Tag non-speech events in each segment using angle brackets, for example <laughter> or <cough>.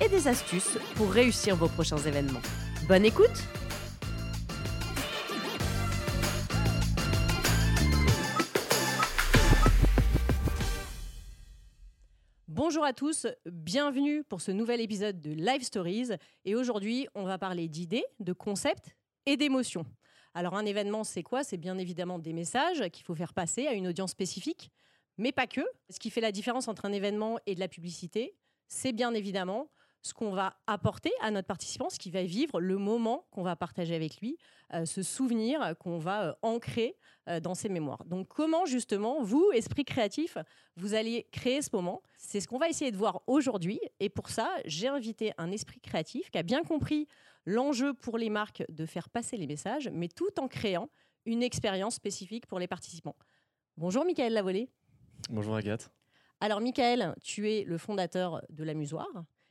et des astuces pour réussir vos prochains événements. Bonne écoute Bonjour à tous, bienvenue pour ce nouvel épisode de Live Stories. Et aujourd'hui, on va parler d'idées, de concepts et d'émotions. Alors un événement, c'est quoi? C'est bien évidemment des messages qu'il faut faire passer à une audience spécifique mais pas que. Ce qui fait la différence entre un événement et de la publicité, c'est bien évidemment ce qu'on va apporter à notre participant, ce qui va vivre, le moment qu'on va partager avec lui, euh, ce souvenir qu'on va euh, ancrer euh, dans ses mémoires. Donc comment justement, vous, esprit créatif, vous allez créer ce moment? C'est ce qu'on va essayer de voir aujourd'hui. Et pour ça, j'ai invité un esprit créatif qui a bien compris l'enjeu pour les marques de faire passer les messages, mais tout en créant une expérience spécifique pour les participants. Bonjour Michael Lavolée. Bonjour Agathe. Alors Michael, tu es le fondateur de l'Amusoir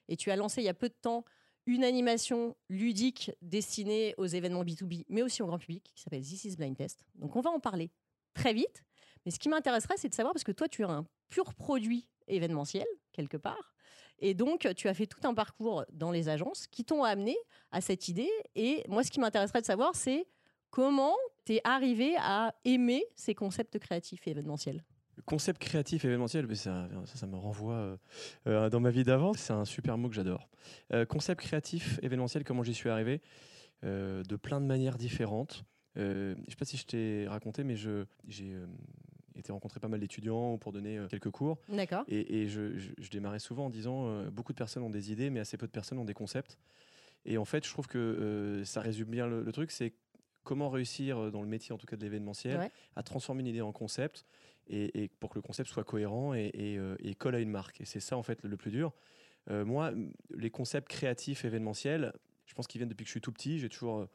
et tu as lancé il y a peu de temps une animation ludique destinée aux événements B2B, mais aussi au grand public, qui s'appelle This is Blind Test. Donc on va en parler très vite. Mais ce qui m'intéresserait, c'est de savoir, parce que toi, tu es un pur produit événementiel, quelque part. Et donc, tu as fait tout un parcours dans les agences qui t'ont amené à cette idée. Et moi, ce qui m'intéresserait de savoir, c'est comment tu es arrivé à aimer ces concepts créatifs et événementiels? Concept créatif événementiel, ça, ça, ça me renvoie euh, euh, dans ma vie d'avant. C'est un super mot que j'adore. Euh, concept créatif événementiel, comment j'y suis arrivé De plein de manières différentes. je ne sais pas si je t'ai raconté, mais j'ai été rencontrer pas mal d'étudiants pour donner quelques cours. D'accord. Et, je, démarrais souvent en disant beaucoup de personnes ont des idées, mais assez peu de personnes ont des concepts. Et en fait, je trouve que ça résume bien le, truc, c'est comment réussir dans le métier, en tout cas de l'événementiel, à transformer une idée en concept et, pour que le concept soit cohérent et, euh, et, colle à une marque. Et c'est ça en fait le plus dur. Euh, moi, les concepts créatifs événementiels, je pense qu'ils viennent depuis que je suis tout petit. J'ai toujours euh,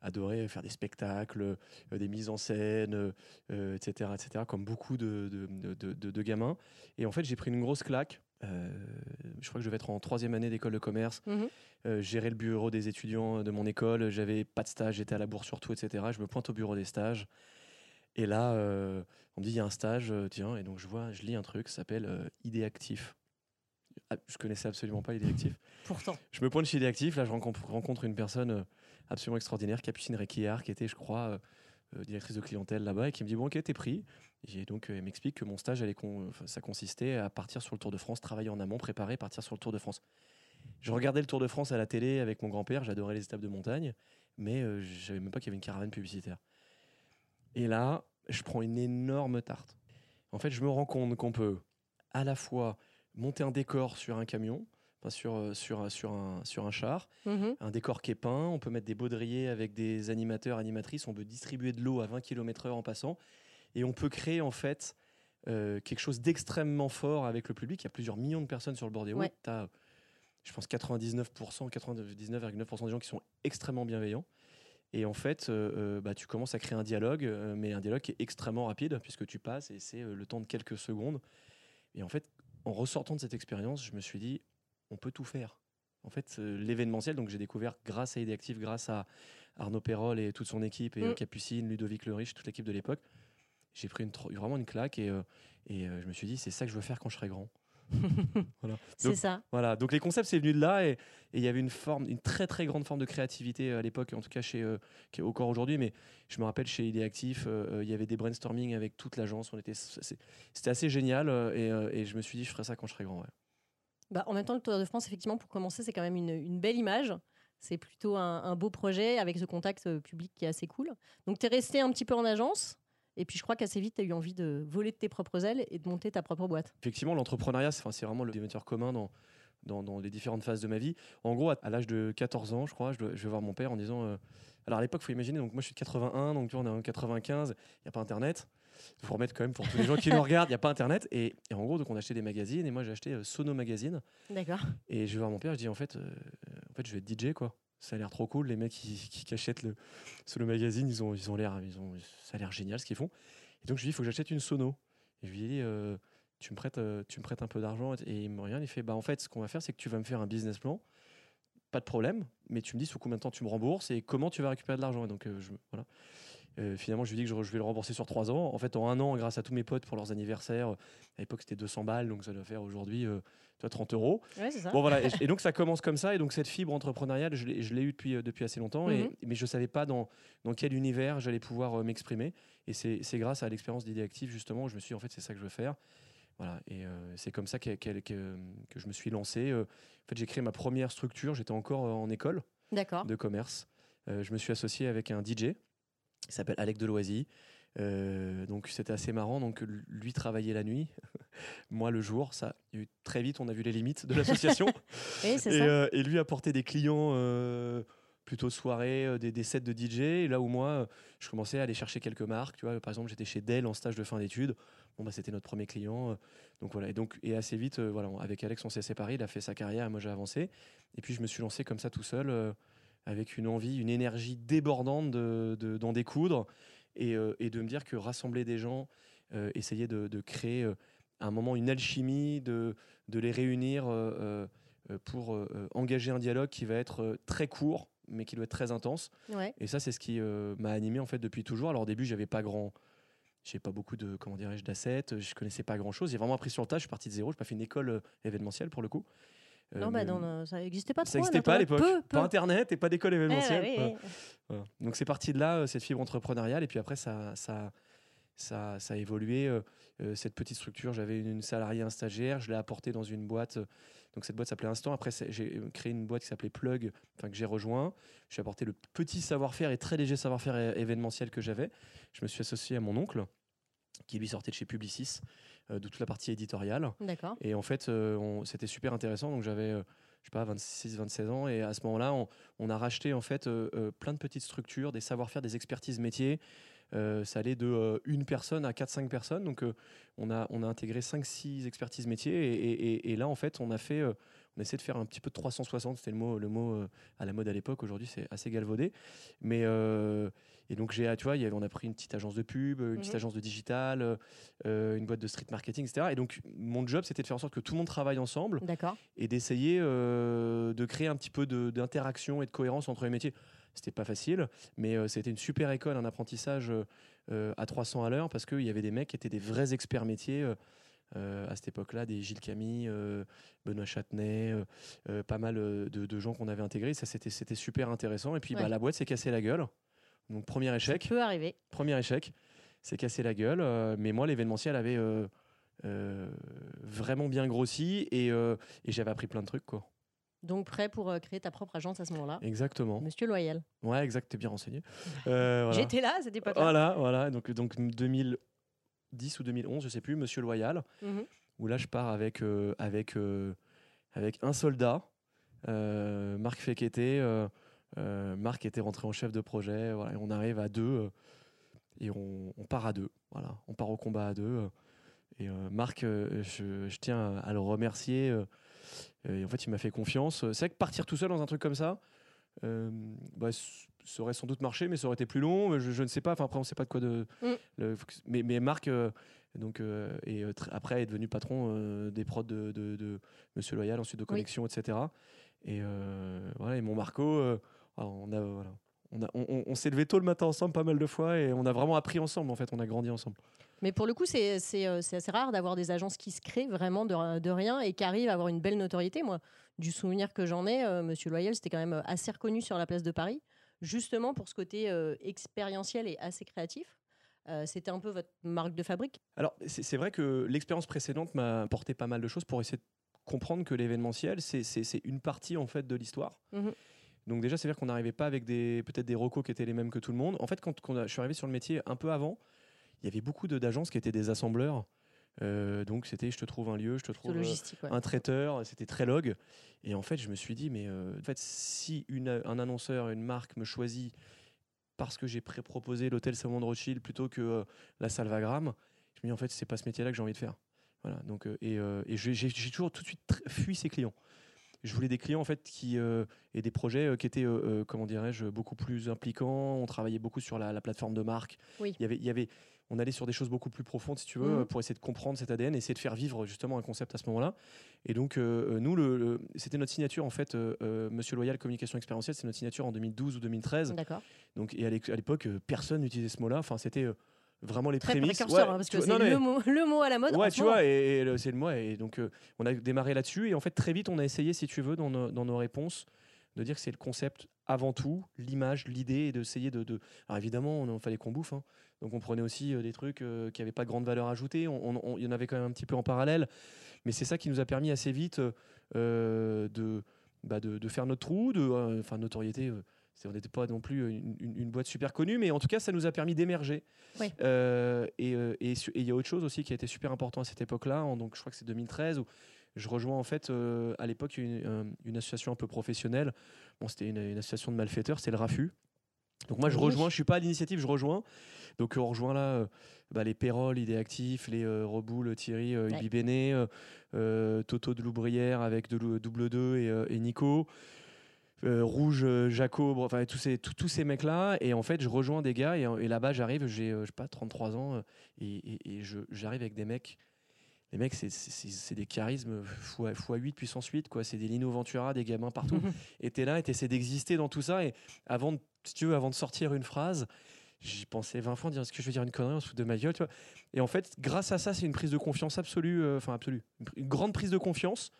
adoré faire des spectacles, des mises en scène, etc., etc., comme beaucoup de, de, de, de, gamins. Et en fait, j'ai pris une grosse claque. je crois que je vais être en troisième année d'école de commerce. Mmh. gérer le bureau des étudiants de mon école. J'avais pas de stage, j'étais à la bourse surtout, etc. Je me pointe au bureau des stages. Et là, euh, on me dit il y a un stage, euh, tiens, et donc je vois, je lis un truc, ça s'appelle euh, Idée Actif. Ah, je connaissais absolument pas Idée Actif. <laughs> Pourtant. Je me pointe chez Idée Actif, là je rencontre, une personne absolument extraordinaire, Capucine Requiard, qui était, je crois, directrice de clientèle là-bas, et qui me dit bon, ok, t'es pris. Et donc elle m'explique que mon stage, allait ça consistait à partir sur le Tour de France, travailler en amont, préparer, partir sur le Tour de France. Je regardais le Tour de France à la télé avec mon grand-père, j'adorais les étapes de montagne, mais je savais même pas qu'il y avait une caravane publicitaire. Et là, je prends une énorme tarte. En fait, je me rends compte qu'on peut à la fois monter un décor sur un camion, sur, euh, sur, sur, un, sur un char, mhm. un décor qui est peint, on peut mettre des baudriers avec des animateurs, animatrices, on peut distribuer de l'eau à 20 km/h en passant, et on peut créer en fait euh, quelque chose d'extrêmement fort avec le public. Il y a plusieurs millions de personnes sur le bord des routes. Tu as, je pense, 99%, 99,9% des gens qui sont extrêmement bienveillants. Et en fait, euh, euh, bah, tu commences à créer un dialogue, euh, mais un dialogue qui est extrêmement rapide, puisque tu passes et c'est le temps de quelques secondes. Et en fait, en ressortant de cette expérience, je me suis dit, on peut tout faire. En fait, l'événementiel, donc j'ai découvert grâce à Ideactive, grâce à Arnaud Perrol et toute son équipe, et mm. Capucine, Ludovic Le Riche, toute l'équipe de l'époque, j'ai pris une, vraiment une claque et, et je me suis dit, c'est ça que je veux faire quand je serai grand. <laughs> C'est ça. Voilà. Donc les concepts, c'est venu de là et il y avait une forme, une très très grande forme de créativité euh, à l'époque, en tout cas chez, euh, qui est encore aujourd'hui. Mais je me rappelle chez Idée Actif, euh, il y avait des brainstorming avec toute l'agence. On était, c'était assez génial et, et, je me suis dit, je ferai ça quand je serai grand. Bah, en même temps, le Tour de France, effectivement, pour commencer, c'est quand même une, une belle image. C'est plutôt un, un, beau projet avec ce contact public qui est assez cool. Donc, tu es resté un petit peu en agence. Et puis je crois qu'assez vite, tu as eu envie de voler de tes propres ailes et de monter ta propre boîte. Effectivement, l'entrepreneuriat, c'est vraiment le dénominateur commun dans, dans, dans, les différentes phases de ma vie. En gros, à, l'âge de 14 ans, je crois, je, vais voir mon père en disant... Euh, alors à l'époque, il faut imaginer, donc moi je suis de 81, donc tu vois, on est en 95, il n'y a pas Internet. Il faut remettre quand même pour tous les gens qui nous <laughs> regardent, il n'y a pas Internet. Et, en gros, donc on achetait des magazines et moi j'ai acheté euh, Sono Magazine. D'accord. Et je vais voir mon père, je dis en fait, euh, fait, je vais être DJ, quoi. Ça a l'air trop cool. Les mecs qui, qui achètent le, sur le magazine, ils ont, ils ont ils ont, ça a l'air génial ce qu'ils font. Et donc, je lui dis, il faut que j'achète une sono. Et je lui dis, euh, tu, me prêtes, euh, tu me prêtes un peu d'argent. Et il me regarde, il fait, bah, en fait, ce qu'on va faire, c'est que tu vas me faire un business plan. Pas de problème, mais tu me dis sous combien de temps tu me rembourses et comment tu vas récupérer de l'argent. Et donc, euh, voilà. Euh, finalement, je lui dis que je, je vais le rembourser sur trois ans. En fait, en un an, grâce à tous mes potes pour leurs anniversaires, à l'époque c'était 200 balles, donc ça doit faire aujourd'hui euh, toi, 30 euros. Ouais, c'est ça. Bon voilà, et, <laughs> et donc ça commence comme ça, et donc cette fibre entrepreneuriale, je l'ai eue depuis, euh, depuis assez longtemps, et, Mhm. mais je savais pas dans, dans quel univers j'allais pouvoir euh, m'exprimer. Et c'est grâce à l'expérience d'idée active justement où je me suis dit, en fait c'est ça que je veux faire. Voilà, et euh, c'est comme ça qu'elle- que, que je me suis lancé. Euh, en fait, j'ai créé ma première structure, j'étais encore euh, en école de commerce. Euh, je me suis associé avec un DJ qui s'appelle Alec Deloisy. Euh, donc c'était assez marrant. Donc lui travaillait la nuit, <laughs> moi le jour. Ça, il très vite, on a vu les limites de l'association. <laughs> Oui, et, euh, et lui apportait des clients euh, plutôt soirée, des, des sets de DJ. Et là où moi, je commençais à aller chercher quelques marques. Tu vois, par exemple, j'étais chez Dell en stage de fin d'études. Bon, bah, c'était notre premier client. donc voilà. Et donc, et assez vite, voilà, avec Alex, on s'est séparés. Il a fait sa carrière et moi, j'ai avancé. Et puis, je me suis lancé comme ça tout seul, avec une envie, une énergie débordante de- de- d'en découdre et, euh, et de me dire que rassembler des gens, euh, essayer de, de créer euh, à un moment une alchimie, de, de les réunir euh, euh, euh, pour euh, euh, engager un dialogue qui va être euh, très court, mais qui doit être très intense. Ouais. Et ça, c'est ce qui euh, m'a animé en fait depuis toujours. Alors au début, j'avais pas grand, j'ai pas beaucoup de comment dirais-je d'assets, je connaissais pas grand chose. J'ai vraiment appris sur le tas. Je suis parti de zéro. J'ai pas fait une école euh, événementielle pour le coup. Euh, non, bah, mais- dans le- ça n'existait pas trop. ça n'existait pas à l'époque. Pas internet et pas d'école ouais, événementielle. ouais. Voilà. Donc c'est parti de là, euh, cette fibre entrepreneuriale. Et puis après, ça, ça, ça, ça a évolué. euh, euh, cette petite structure, j'avais une, une salariée, un stagiaire. Je l'ai apporté dans une boîte. euh, Donc cette boîte s'appelait Instant. Après, j'ai euh, créé une boîte qui s'appelait Plug, enfin que j'ai rejoint. J'ai apporté le petit savoir-faire et très léger savoir-faire événementiel que j'avais. Je me suis associé à mon oncle, qui lui sortait de chez Publicis, euh, de toute la partie éditoriale. D'accord. Et en fait, euh, c'était super intéressant. Donc j'avais, euh, je sais pas, 26, 27 ans. Et à ce moment-là, on, on a racheté en fait euh, euh, plein de petites structures, des savoir-faire, des expertises métiers. Euh, ça allait de euh, une personne à 4-5 personnes. Donc euh, on, a, on a intégré 5-6 expertises métiers. Et, et- et- et là, en fait, on a fait... euh, on essaie de faire un petit peu de 360, c'était le mot, le mot euh, à la mode à l'époque. Aujourd'hui, c'est assez galvaudé. Mais euh, et donc j'ai, tu vois, y avait, on a pris une petite agence de pub, une petite Mhm. agence de digital, euh, une boîte de street marketing, etc. Et donc mon job, c'était de faire en sorte que tout le monde travaille ensemble et d'essayer euh, de créer un petit peu d'interaction et de cohérence entre les métiers. C'était pas facile, mais euh, c'était une super école, un apprentissage à 300 à l'heure parce qu'il y avait des mecs qui étaient des vrais experts métiers. euh, à cette époque-là, des Gilles Camille, euh, Benoît Châtenay, euh, pas mal de, de gens qu'on avait intégrés. Ça, c'était c'était super intéressant. Et puis, bah, la boîte s'est cassée la gueule. Donc, premier échec. Ça peut arriver. Premier échec, c'est cassé la gueule. euh, mais moi, l'événementiel avait euh, euh, vraiment bien grossi et, et j'avais appris plein de trucs. Quoi. Donc prêt pour créer ta propre agence à ce moment-là. Exactement. Monsieur Loyal. Ouais, exact, t'es bien renseigné. <laughs> Voilà. J'étais là à cette époque-là. Voilà, voilà. Donc, donc 2010 ou 2011, je sais plus, Monsieur Loyal, Mhm. où là, je pars avec, avec, avec un soldat, Marc Fekete. Euh, Marc était rentré en chef de projet. Voilà, et on arrive à deux euh, et on, on part à deux. Voilà, on part au combat à deux. euh, et euh, Marc, euh, je, je tiens à le remercier. euh, et en fait, il m'a fait confiance. C'est vrai que partir tout seul dans un truc comme ça, bah, ça aurait sans doute marché, mais ça aurait été plus long. Je, je ne sais pas. Enfin, après, on ne sait pas de quoi de. Mm. le- mais, mais Marc, donc, et, après, est devenu patron des prods de, de- de Monsieur Loyal, ensuite de Connexion, etc. Et voilà. Et mon Marco, ah, on a, voilà. On, a- on- s'est levé tôt le matin ensemble pas mal de fois et on a vraiment appris ensemble en fait, on a grandi ensemble. Mais pour le coup, c'est c'est, euh, c'est assez rare d'avoir des agences qui se créent vraiment de, de rien et qui arrivent à avoir une belle notoriété. Moi, du souvenir que j'en ai, euh, Monsieur Loyal, c'était quand même euh, assez reconnu sur la place de Paris, justement pour ce côté euh, expérientiel et assez créatif. Euh, c'était un peu votre marque de fabrique. Alors, c'est c'est vrai que l'expérience précédente m'a apporté pas mal de choses pour essayer de comprendre que l'événementiel, c'est- c'est c'est une partie en fait de l'histoire. Mhm. Donc déjà, c'est-à-dire qu'on n'arrivait pas avec des peut-être des recos qui étaient les mêmes que tout le monde. En fait, quand, quand on a- je suis arrivé sur le métier un peu avant, il y avait beaucoup de- d'agences qui étaient des assembleurs. Euh, donc c'était, je te trouve un lieu, je te trouve euh, ouais. un traiteur, c'était très log. Et en fait, je me suis dit, mais euh, en fait, si une, un annonceur, une marque me choisit parce que j'ai pré-proposé l'hôtel Salomon de Rothschild plutôt que euh, la Salvagram, je me dis, en fait, c'est pas ce métier-là que j'ai envie de faire. Voilà, donc, et, et j'ai toujours tout de suite fui ces clients. Je voulais des clients en fait qui euh, et des projets euh, qui étaient euh, comment dirais-je beaucoup plus impliquants. On travaillait beaucoup sur la, la plateforme de marque. Oui. Il y avait, il y avait, on allait sur des choses beaucoup plus profondes si tu veux Mhm. pour essayer de comprendre cet ADN, essayer de faire vivre justement un concept à ce moment-là. Et donc nous, le, le- c'était notre signature en fait, Monsieur Loyal Communication Expérientielle, c'est notre signature en 2012 ou 2013. D'accord. Donc et à l'époque, personne n'utilisait ce mot-là. Enfin, c'était vraiment les Très prémices. précurseur, Ouais, hein, parce tu que vois- c'est non, mais- le, mot, le mot à la mode. Ouais, tu moment. vois, et, et le- c'est le moi. Et donc, euh, on a démarré là-dessus. Et en fait, très vite, on a essayé, si tu veux, dans nos, dans nos réponses, de dire que c'est le concept avant tout, l'image, l'idée, et d'essayer de, de- Alors évidemment, il fallait qu'on bouffe. hein. Donc, on prenait aussi euh, des trucs euh, qui n'avaient pas de grande valeur ajoutée. On- on- on- Il y en avait quand même un petit peu en parallèle. Mais c'est ça qui nous a permis assez vite de, bah, de, de faire notre trou, de, enfin, notoriété. C'est- on n'était pas non plus une, une- une boîte super connue, mais en tout cas, ça nous a permis d'émerger. Oui. Euh, et euh, et il y a autre chose aussi qui a été super important à cette époque-là. Donc, je crois que c'est 2013 où je rejoins en fait euh, à l'époque une, une association un peu professionnelle. Bon, c'était une, une association de malfaiteurs, c'était le RAFU. Donc moi je rejoins, je suis pas à l'initiative, je rejoins. Donc on rejoint là euh, bah, les Pérol, Idéactif, les euh, Reboul, Thierry, euh, Ouais. Ubi Béné, euh, Toto de Loubrière avec de, double 2 et, euh, et Nico. Euh, Rouge, euh, Jaco, bon, enfin tous ces, tous- tous ces mecs-là. Et en fait, je rejoins des gars et, et là-bas, j'arrive, j'ai, euh, je sais pas, 33 ans euh, et, et- et je- j'arrive avec des mecs. Les mecs, c'est- c'est c'est- des charismes fois, fois 8 puissance 8, quoi. C'est des Lino Ventura, des gamins partout. <laughs> et t'es là et t'essaies d'exister dans tout ça. Et avant de, si tu veux, avant de sortir une phrase, j'y pensais 20 fois en disant est-ce que je vais dire une connerie, on se fout de ma gueule, tu vois. Et en fait, grâce à ça, c'est une prise de confiance absolue, euh, enfin absolue, une pr- une grande prise de confiance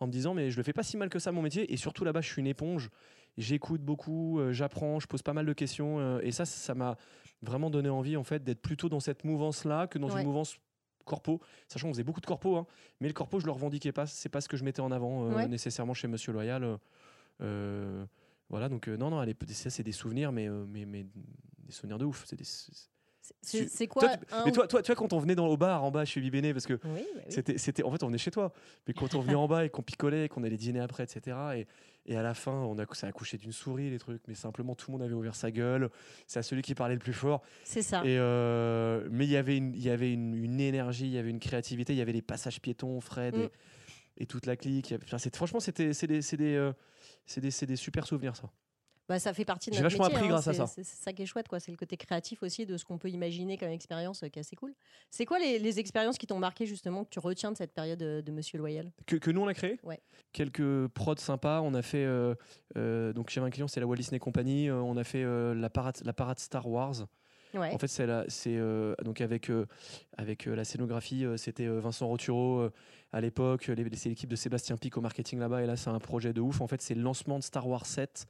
en me disant mais je le fais pas si mal que ça mon métier. Et surtout là-bas, je suis une éponge. J'écoute beaucoup, euh, j'apprends, je pose pas mal de questions. euh, et ça, ça m'a vraiment donné envie en fait d'être plutôt dans cette mouvance-là que dans Ouais. une mouvance corpo, sachant qu'on faisait beaucoup de corpo, hein, mais le corpo je le revendiquais pas, c'est pas ce que je mettais en avant euh, Ouais. nécessairement chez Monsieur Loyal. euh, voilà, donc euh, non, non, c'est des souvenirs, mais, mais, mais des souvenirs de ouf. C'est des- c'est- quoi toi, tu- un mais toi, toi, toi, quand on venait dans, au bar en bas chez Bibéné, parce que Oui, bah oui. c'était, c'était, en fait, on venait chez toi, mais quand on venait en bas et qu'on picolait, qu'on allait dîner après, etc. Et, et à la fin, on a, ça a accouché d'une souris, les trucs, mais simplement tout le monde avait ouvert sa gueule. C'est à celui qui parlait le plus fort. C'est ça. Et euh, mais il y avait une, il y avait une, une énergie, il y avait une créativité, il y avait les passages piétons, Fred Mm. et, et toute la clique. Enfin, franchement, c'était, c'est des, c'est des, euh, des, des super souvenirs ça. Bah, ça fait partie de J'ai notre vachement métier, appris hein. grâce à ça. C'est ça qui est chouette, quoi. C'est le côté créatif aussi de ce qu'on peut imaginer comme expérience, euh, qui est assez cool. C'est quoi les, les expériences qui t'ont marqué justement que tu retiens de cette période euh, de Monsieur Loyal? Que, que nous on a créé? Ouais. Quelques prods sympas. On a fait euh, euh, donc j'avais un client, c'est la Walt Disney Company. on a fait la parade, la parade Star Wars. Ouais. En fait, c'est euh, donc avec euh, avec euh, la scénographie, c'était Vincent Roturo à l'époque. C'est l'équipe de Sébastien Pic au marketing là-bas. Et là, c'est un projet de ouf. En fait, c'est le lancement de Star Wars 7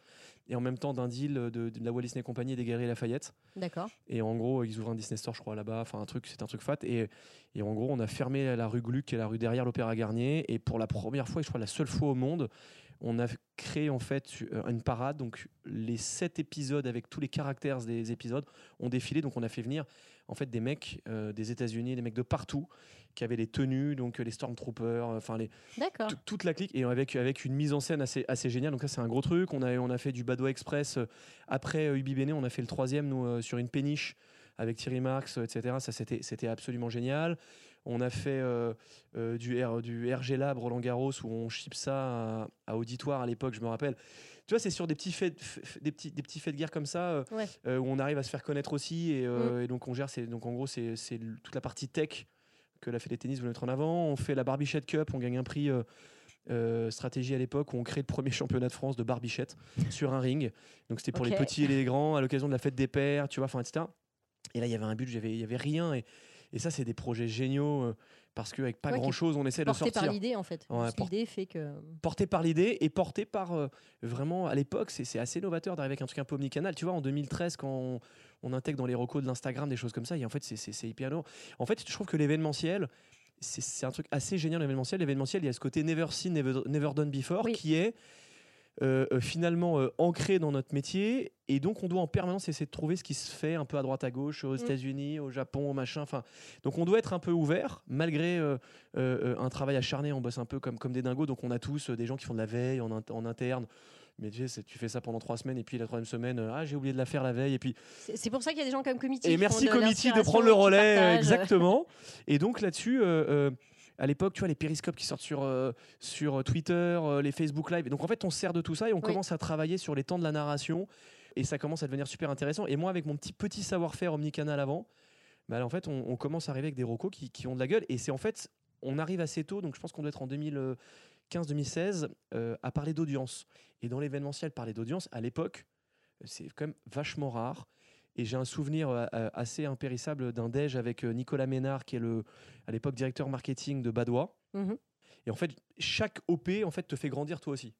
et en même temps d'un deal de, de la Walt Disney Company et des Galeries Lafayette. D'accord. Et en gros, ils ouvrent un Disney Store, je crois, là-bas. Enfin, un truc, c'est un truc fat. Et, et en gros, on a fermé la rue Gluck, est la rue derrière l'Opéra Garnier. Et pour la première fois, et je crois la seule fois au monde, on a créé en fait euh, une parade. Donc, les sept épisodes avec tous les caractères des épisodes ont défilé. Donc, on a fait venir en fait des mecs euh, des États-Unis, des mecs de partout, qui avaient les tenues, donc les Stormtroopers, euh, enfin les, toute la clique et avec, avec une mise en scène assez, assez géniale. Donc, ça, c'est un gros truc. On a, on a fait du Badois Express. Après euh, Ubi Bene, on a fait le troisième, nous, euh, sur une péniche avec Thierry Marx, etc. Ça, c'était, c'était absolument génial. On a fait euh, euh, du, R- du RG Lab Roland Garros où on ship ça à, à auditoire à l'époque, je me rappelle. Tu vois, c'est sur des petits faits, des petits, des petits faits de guerre comme ça euh, Ouais. où on arrive à se faire connaître aussi et, et donc on gère. C'est, donc en gros, c'est, toute la partie tech que la Fédé Tennis voulait mettre en avant. On fait la Barbichette Cup, on gagne un prix. euh, stratégie à l'époque où on crée le premier <laughs> championnat de France de barbichette sur un ring. Donc c'était pour les petits et les grands à l'occasion de la fête des pères, tu vois, enfin, etc. Et là, il y avait un but, il y avait rien. Et, et ça, c'est des projets géniaux euh, parce qu'avec pas Ouais, qui grand chose, on essaie de Porté par sortir. l'idée, en fait. Ouais, porté- L'idée fait que. Porté par l'idée et porté par euh, vraiment à l'époque, c'est assez novateur d'arriver avec un truc un peu omnicanal. Tu vois, en 2013, quand on, on intègre dans les recos de l'Instagram des choses comme ça, et en fait, c'est- hyper lourd. En fait, je trouve que l'événementiel, c'est c'est un truc assez génial, l'événementiel. L'événementiel, il y a ce côté never seen, never, never done before, Oui. qui est euh, euh, finalement euh, ancré dans notre métier. Et donc, on doit en permanence essayer de trouver ce qui se fait un peu à droite à gauche, aux Mm. États-Unis, au Japon, au machin. Enfin, donc, on doit être un peu ouvert, malgré euh, un travail acharné. On bosse un peu comme, comme des dingos. Donc, on a tous des gens qui font de la veille en, en interne. Mais tu, sais, c'est- tu fais ça pendant trois semaines et puis la troisième semaine, ah j'ai oublié de la faire la veille et puis C'est pour ça qu'il y a des gens comme Committee. et qui merci Committee de prendre le relais exactement. Et donc là-dessus, euh, à l'époque, tu vois, les périscopes qui sortent sur, euh, sur Twitter, euh, les Facebook Live. Donc en fait, on sert de tout ça et on commence à travailler sur les temps de la narration et ça commence à devenir super intéressant. Et moi, avec mon petit petit savoir-faire omnicanal avant, bah, en fait, on, commence à arriver avec des rocos qui, qui ont de la gueule. Et c'est en fait, on arrive assez tôt, donc je pense qu'on doit être en 2015-2016, euh, à parler d'audience. Et dans l'événementiel, parler d'audience, à l'époque, c'est quand même vachement rare. Et j'ai un souvenir euh, euh, assez impérissable d'un déj avec Nicolas Ménard, qui est le, à l'époque directeur marketing de Badois. Mmh et en fait, chaque OP en fait, te fait grandir toi aussi.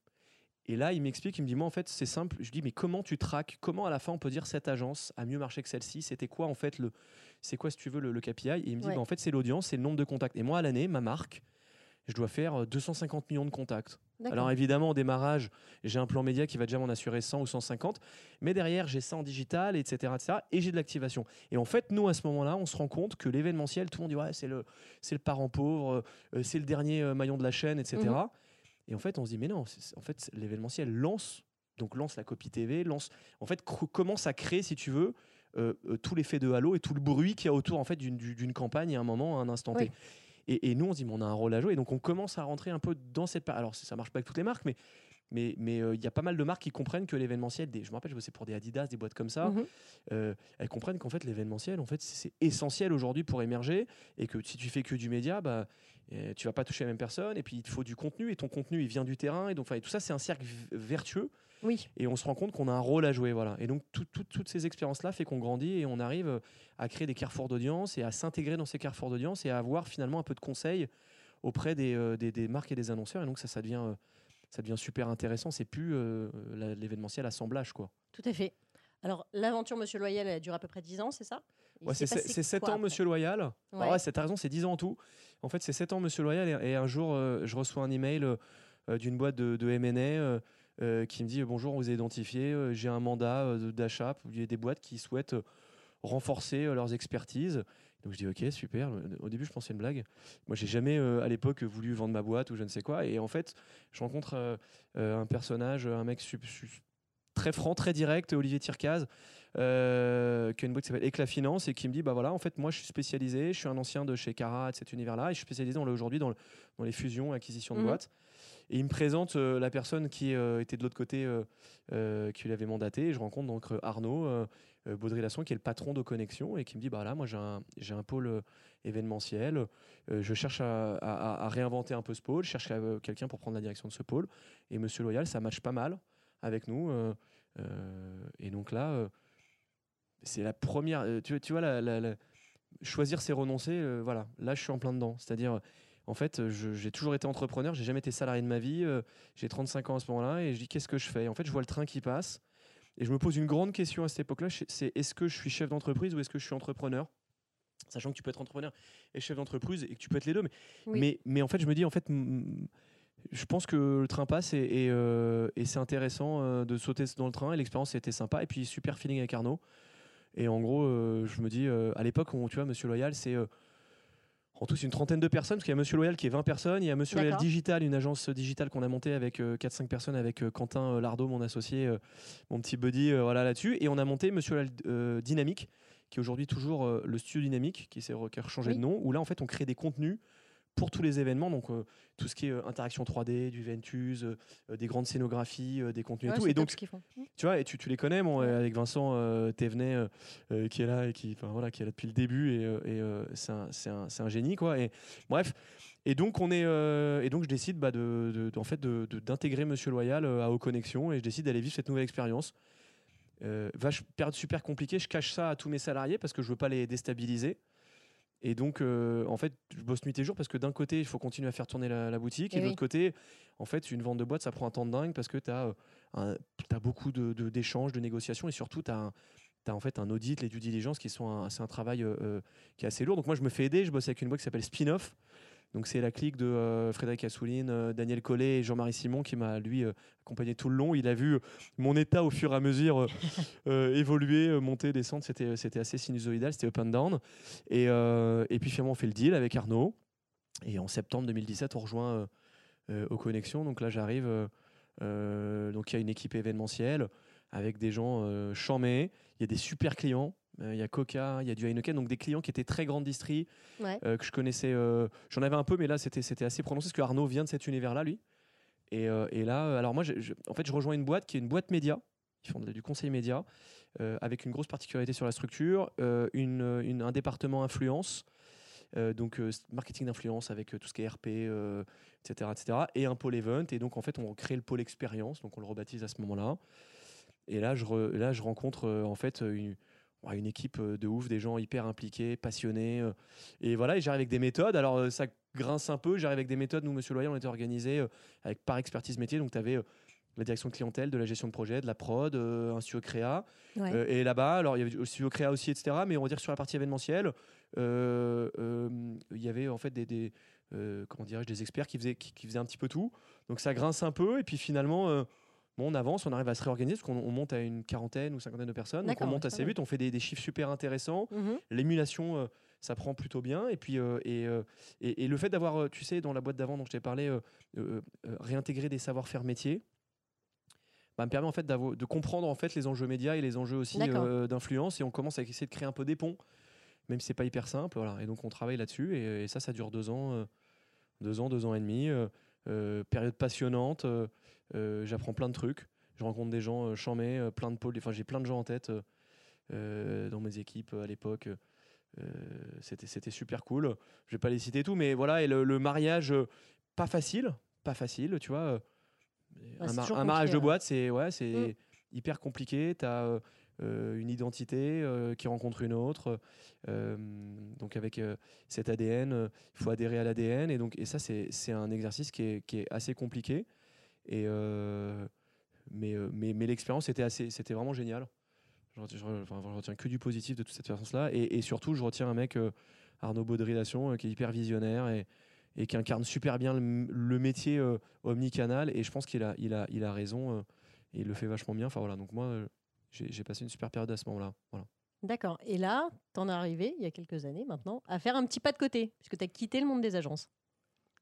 Et là, il m'explique, il me dit, moi, en fait, c'est simple. Je dis, mais comment tu traques? Comment, à la fin, on peut dire cette agence a mieux marché que celle-ci? C'était quoi, en fait, le, c'est quoi, si tu veux, le, KPI Et il me dit, bah, en fait, c'est l'audience, c'est le nombre de contacts. Et moi, à l'année, ma marque, je dois faire 250 euh, millions de contacts. Alors évidemment, au démarrage, j'ai un plan média qui va déjà m'en assurer 100 ou 150, mais derrière, j'ai ça en digital, etc. etc. et j'ai de l'activation. Et en fait, nous, à ce moment-là, on se rend compte que l'événementiel, tout le monde dit, ouais, c'est le, parent pauvre, euh, c'est le dernier euh, maillon de la chaîne, etc. Mhm. Et en fait, on se dit, mais non, en fait, l'événementiel lance, donc lance la copie TV, lance, en fait, commence à créer, si tu veux, euh, euh, tout l'effet de halo et tout le bruit qu'il y a autour en fait d'une campagne à un moment, à un instant T. Et, nous, on se dit, on a un rôle à jouer. Et donc, on commence à rentrer un peu dans cette. Alors, ça marche pas avec toutes les marques, mais mais mais euh, il y a pas mal de marques qui comprennent que l'événementiel je me rappelle je bossais pour des Adidas des boîtes comme ça mhm. elles comprennent qu'en fait l'événementiel en fait c'est essentiel aujourd'hui pour émerger et que si tu fais que du média bah tu vas pas toucher la même personne et puis il te faut du contenu et ton contenu il vient du terrain et donc et tout ça c'est un cercle vertueux oui. Et on se rend compte qu'on a un rôle à jouer. Voilà. Et donc, toutes ces expériences-là fait qu'on grandit et on arrive euh, à créer des carrefours d'audience et à s'intégrer dans ces carrefours d'audience et à avoir finalement un peu de conseils auprès des, euh, des, marques et des annonceurs. Et donc, ça, ça devient, euh, ça devient super intéressant. C'est plus l'événementiel assemblage. Quoi. Tout à fait. Alors, l'aventure Monsieur Loyal, elle dure à peu près 10 ans, c'est ça? Ouais, C'est 7 ans, Monsieur Loyal. Ouais. Ah ouais, c'est raison, c'est 10 ans en tout. En fait, c'est 7 ans, Monsieur Loyal. Et, un jour, je reçois un email d'une boîte de, de M&A euh, qui me dit bonjour, on vous a identifié, euh, j'ai un mandat euh, d'achat. Il y a des boîtes qui souhaitent renforcer leurs expertises. Donc je dis ok super. Au début je pensais une blague. Moi j'ai jamais à l'époque voulu vendre ma boîte ou je ne sais quoi. Et en fait je rencontre un personnage, un mec très franc, très direct, Olivier Tircaz, qui a une boîte qui s'appelle Éclat Finance et qui me dit bah voilà en fait moi je suis spécialisé, je suis un ancien de chez Cara de cet univers-là et je suis spécialisé aujourd'hui dans, dans, les fusions, acquisitions de mmh. boîtes. Et il me présente euh, la personne qui euh, était de l'autre côté, euh, qui l'avait mandaté. Et je rencontre donc Arnaud Baudry-Lasson, qui est le patron de Connexion, et qui me dit bah là, moi j'ai un, j'ai un pôle événementiel. je cherche à, réinventer un peu ce pôle. Je cherche quelqu'un pour prendre la direction de ce pôle. Et Monsieur Loyal, ça matche pas mal avec nous. et donc là, c'est la première. Tu, tu vois, la, choisir, c'est renoncer. voilà, là, je suis en plein dedans. C'est-à-dire en fait, j'ai toujours été entrepreneur, j'ai jamais été salarié de ma vie. Euh, j'ai 35 ans à ce moment-là et je dis qu'est-ce que je fais? En fait, je vois le train qui passe et je me pose une grande question à cette époque-là c'est est-ce que je suis chef d'entreprise ou est-ce que je suis entrepreneur? Sachant que tu peux être entrepreneur et chef d'entreprise et que tu peux être les deux. Mais, mais, en fait, je me dis en fait, je pense que le train passe et, euh, c'est intéressant euh, de sauter dans le train et l'expérience était sympa. Et puis, super feeling avec Arnaud. Et en gros, je me dis, à l'époque, tu vois, Monsieur Loyal, c'est en tout, c'est une trentaine de personnes, parce qu'il y a Monsieur Loyal qui est 20 personnes, il y a Monsieur Loyal Digital, une agence digitale qu'on a montée avec 4-5 euh, personnes, avec euh, Quentin euh, Lardot, mon associé, mon petit buddy, voilà là-dessus. Et on a monté Monsieur Loyal Dynamique, qui est aujourd'hui toujours le studio Dynamique, qui s'est changé de nom, où là, en fait, on crée des contenus pour tous les événements, donc euh, tout ce qui est euh, interaction 3D, du Ventus, euh, des grandes scénographies, des contenus et tout. Et donc, mmh. tu vois, et tu, tu les connais, bon, avec Vincent Thévenet qui est là et qui, voilà, qui est là depuis le début et, et c'est un, un, un, génie, quoi. Et bref. Et donc on est et donc je décide bah, de, de, en fait d'intégrer Monsieur Loyal à Haut Connexion et je décide d'aller vivre cette nouvelle expérience. Euh, période super compliquée, je cache ça à tous mes salariés parce que je veux pas les déstabiliser. Et donc, euh, en fait, je bosse nuit et jour parce que d'un côté, il faut continuer à faire tourner la, boutique. Et, eh de l'autre côté, en fait, une vente de boîte, ça prend un temps de dingue parce que tu as, euh, as, beaucoup d'échanges, de, de, négociations et surtout, tu as, as, en fait un audit, les due diligence qui sont c'est un travail euh, qui est assez lourd. Donc, moi, je me fais aider. Je bosse avec une boîte qui s'appelle Spinoff donc c'est la clique de euh, Frédéric Assouline, euh, Daniel Collet et Jean-Marie Simon qui m'a lui euh, accompagné tout le long. Il a vu mon état au fur et à mesure <laughs> évoluer, monter, descendre. C'était c'était assez sinusoïdal, c'était up and down. Et, et puis finalement on fait le deal avec Arnaud. Et en septembre 2017 on rejoint aux connexions. Donc là j'arrive. donc il y a une équipe événementielle avec des gens chamés. Il y a des super clients il y a Coca, il y a du Heineken, donc des clients qui étaient très grandes distries, Ouais. euh, que je connaissais. euh, J'en avais un peu, mais là, c'était assez prononcé, parce que Arnaud vient de cet univers-là, lui. Et, euh, et là, euh, alors moi, je- en fait, je rejoins une boîte qui est une boîte média. Ils font du conseil média, euh, avec une grosse particularité sur la structure, euh, une, euh, une- un département influence, euh, donc euh, marketing d'influence avec euh, tout ce qui est RP, euh, etc., etc., et un pôle event. Et donc, en fait, on crée le pôle expérience, donc on le rebaptise à ce moment-là. Et là, je, re- là, je rencontre euh, en fait une, ouais, une équipe euh, de ouf, des gens hyper impliqués, passionnés. euh, et voilà, et j'arrive avec des méthodes. Alors, euh, ça grince un peu. J'arrive avec des méthodes. Nous, Monsieur Loyer, on était organisé avec par expertise métier. Donc, tu avais la direction de clientèle, de la gestion de projet, de la prod, euh, un studio créa. Ouais. Euh, et là-bas, alors il y avait le studio créa aussi, etc. Mais on va dire sur la partie événementielle, euh, il y avait en fait des, des, comment dirais-je, des experts qui faisaient, qui, qui faisaient un petit peu tout. Donc ça grince un peu. Et puis finalement, bon, on avance, on arrive à se réorganiser parce qu'on on monte à une quarantaine ou cinquantaine de personnes. Donc on monte assez vite, on fait des, des chiffres super intéressants. Mhm. L'émulation, euh, ça prend plutôt bien. Et puis euh, et, euh, et, et le fait d'avoir, tu sais, dans la boîte d'avant dont je t'ai parlé, réintégrer des savoir-faire métiers. bah, me permet en fait de comprendre en fait les enjeux médias et les enjeux aussi d'influence et on commence à essayer de créer un peu des ponts même si c'est pas hyper simple voilà et donc on travaille là-dessus et, et ça ça dure deux ans deux ans deux ans et demi période passionnante j'apprends plein de trucs. Je rencontre des gens euh, chamés euh, plein de pôles enfin j'ai plein de gens en tête euh, euh, dans mes équipes euh, à l'époque. Euh, c'était c'était super cool. Je vais pas les citer tout mais voilà et le, le mariage euh, pas facile pas facile tu vois euh, Ouais, un, mar- mariage de compliqué, boîte c'est ouais c'est Mm. hyper compliqué. Tu as une identité euh, qui rencontre une autre euh, donc avec euh, cet ADN euh, il faut adhérer à l'ADN et donc et ça c'est c'est un exercice qui est, qui est assez compliqué euh, mais, euh, mais, l'expérience était assez c'était vraiment génial. Je retiens, retiens que du positif de toute cette expérience là et, surtout je retiens un mec euh, Arnaud Baudry-Dation euh, qui est hyper visionnaire et, qui incarne super bien le, métier omnicanal. Et je pense qu'il a, il a, il a raison et il le fait vachement bien. Enfin voilà. Donc moi j'ai passé une super période à ce moment là voilà. D'accord. Et là, t'en es arrivé, il y a quelques années maintenant, à faire un petit pas de côté, puisque tu as quitté le monde des agences.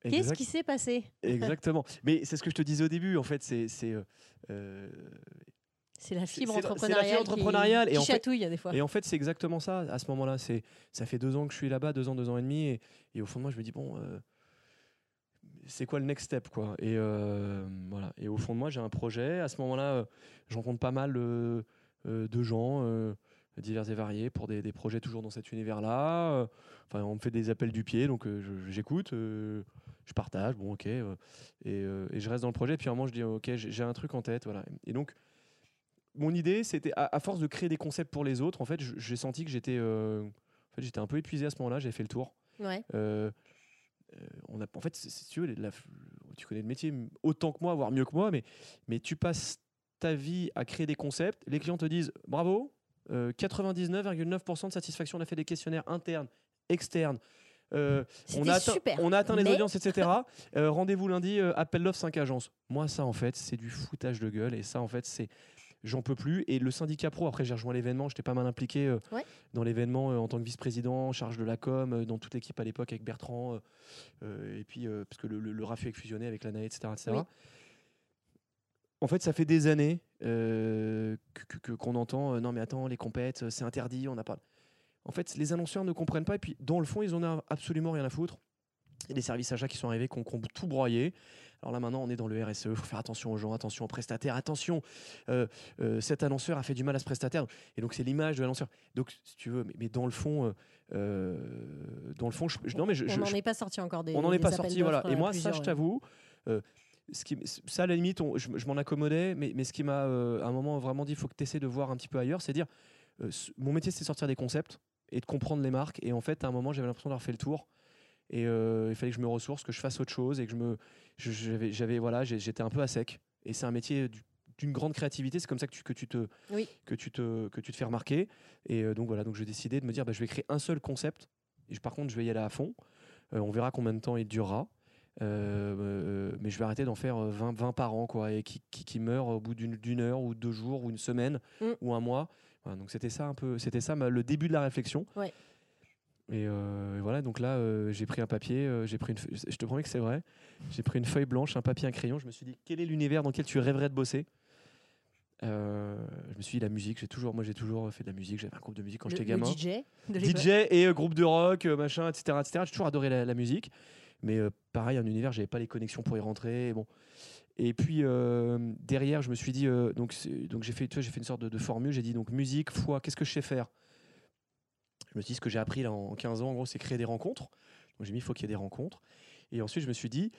Qu'est-ce qui s'est passé? Exactement. <laughs> Mais c'est ce que je te disais au début, en fait, c'est. c'est, euh, euh, la fibre c'est la- fibre entrepreneuriale, qui- entrepreneuriale, qui, et en fait- chatouille des fois. et en fait, c'est exactement ça, à ce moment-là. Ça fait deux ans que je suis là-bas, deux ans, deux ans et demi, et, et au fond de moi, je me dis, bon, euh, c'est quoi le next step, quoi? Et, euh, voilà. et au fond de moi, j'ai un projet. À ce moment-là, je rencontre pas mal de gens. divers et variés pour des, des projets toujours dans cet univers-là. Enfin, on me fait des appels du pied, donc euh, j'écoute, euh, je partage, bon, ok, euh, et, euh, et je reste dans le projet. Puis à un moment, je dis, ok, j'ai un truc en tête, voilà. Et donc, mon idée, c'était, à, à force de créer des concepts pour les autres, en fait, j'ai senti que j'étais, euh, en fait, j'étais un peu épuisé à ce moment-là. J'ai fait le tour. Ouais. On a, en fait, si tu veux, la- tu connais le métier autant que moi, voire mieux que moi, mais, mais tu passes ta vie à créer des concepts. Les clients te disent bravo, euh, 99,9% de satisfaction. On a fait des questionnaires internes, externes. Euh, on, a atteint, super, on a atteint les audiences, etc. <laughs> Euh, Rendez-vous lundi, euh, appel d'offres 5 agences. Moi, ça, en fait, c'est du foutage de gueule. Et ça, en fait, c'est. J'en peux plus. Et le syndicat pro, après, j'ai rejoint l'événement. J'étais pas mal impliqué Ouais. dans l'événement en tant que vice-président, en charge de la com, dans toute l'équipe à l'époque avec Bertrand. et puis, parce que le, le, le RAFU est fusionné avec la NAE, etc. etc. Oui. En fait, ça fait des années euh, que- qu'on entend non, mais attends, les compètes, c'est interdit, on n'a pas. En fait, les annonceurs ne comprennent pas. Et puis, dans le fond, ils en ont absolument rien à foutre. Il y a des services achats qui sont arrivés, qui ont, qui ont tout broyé. Alors là, maintenant, on est dans le RSE. Il faut faire attention aux gens, attention aux prestataires. Attention, euh, euh, cet annonceur a fait du mal à ce prestataire. Et donc, c'est l'image de l'annonceur. Donc, si tu veux, mais, mais dans le fond, euh, dans le fond, je, je- non, mais je, on n'en est pas sorti encore des on n'en est pas sorti, voilà. Et moi, ça, je t'avoue, ce qui, ça, à la limite, on- je, je m'en accommodais, mais, mais ce qui m'a, à un moment, vraiment dit, il faut que tu essaies de voir un petit peu ailleurs, c'est dire, mon métier, c'est sortir des concepts et de comprendre les marques. Et en fait, à un moment, j'avais l'impression d'avoir fait le tour. Et euh, il fallait que je me ressource, que je fasse autre chose et que je me, j'avais, j'avais, voilà, j'étais un peu à sec. Et c'est un métier du- d'une grande créativité. C'est comme ça que tu, que tu te, Oui. que tu te, que tu te fais remarquer. Et euh, donc voilà, donc j'ai décidé de me dire, bah, je vais créer un seul concept. Et je- par contre, je vais y aller à fond. Euh, on verra combien de temps il durera. Euh, mais je vais arrêter d'en faire euh, 20, 20 par an, quoi, et qui, qui, qui meurent au bout d'une d'une heure ou deux jours ou une semaine Mm. ou un mois. Voilà, donc c'était ça un peu, c'était ça ma- le début de la réflexion. Ouais. Et, euh, et voilà, donc là, euh, j'ai pris un papier, euh, j'ai pris une, feuille- je te promets que c'est vrai, j'ai pris une feuille blanche, un papier, un crayon. Je me suis dit, quel est l'univers dans lequel tu rêverais de bosser? Je me suis dit la musique, j'ai toujours, moi j'ai toujours fait de la musique, j'avais un groupe de musique quand Le- j'étais gamin. DJ. de. DJ et groupe de rock, machin, etc. etc. J'ai toujours adoré la, la musique. Mais pareil, un univers, j'avais pas les connexions pour y rentrer. Et, bon. Et puis euh, derrière, je me suis dit, euh, donc, donc j'ai fait, tu vois, j'ai fait une sorte de, de formule. J'ai dit donc musique, foi, qu'est-ce que je sais faire? Je me suis dit ce que j'ai appris là en 15 ans, en gros, c'est créer des rencontres. Donc j'ai mis, il faut qu'il y ait des rencontres. Et ensuite, je me suis dit,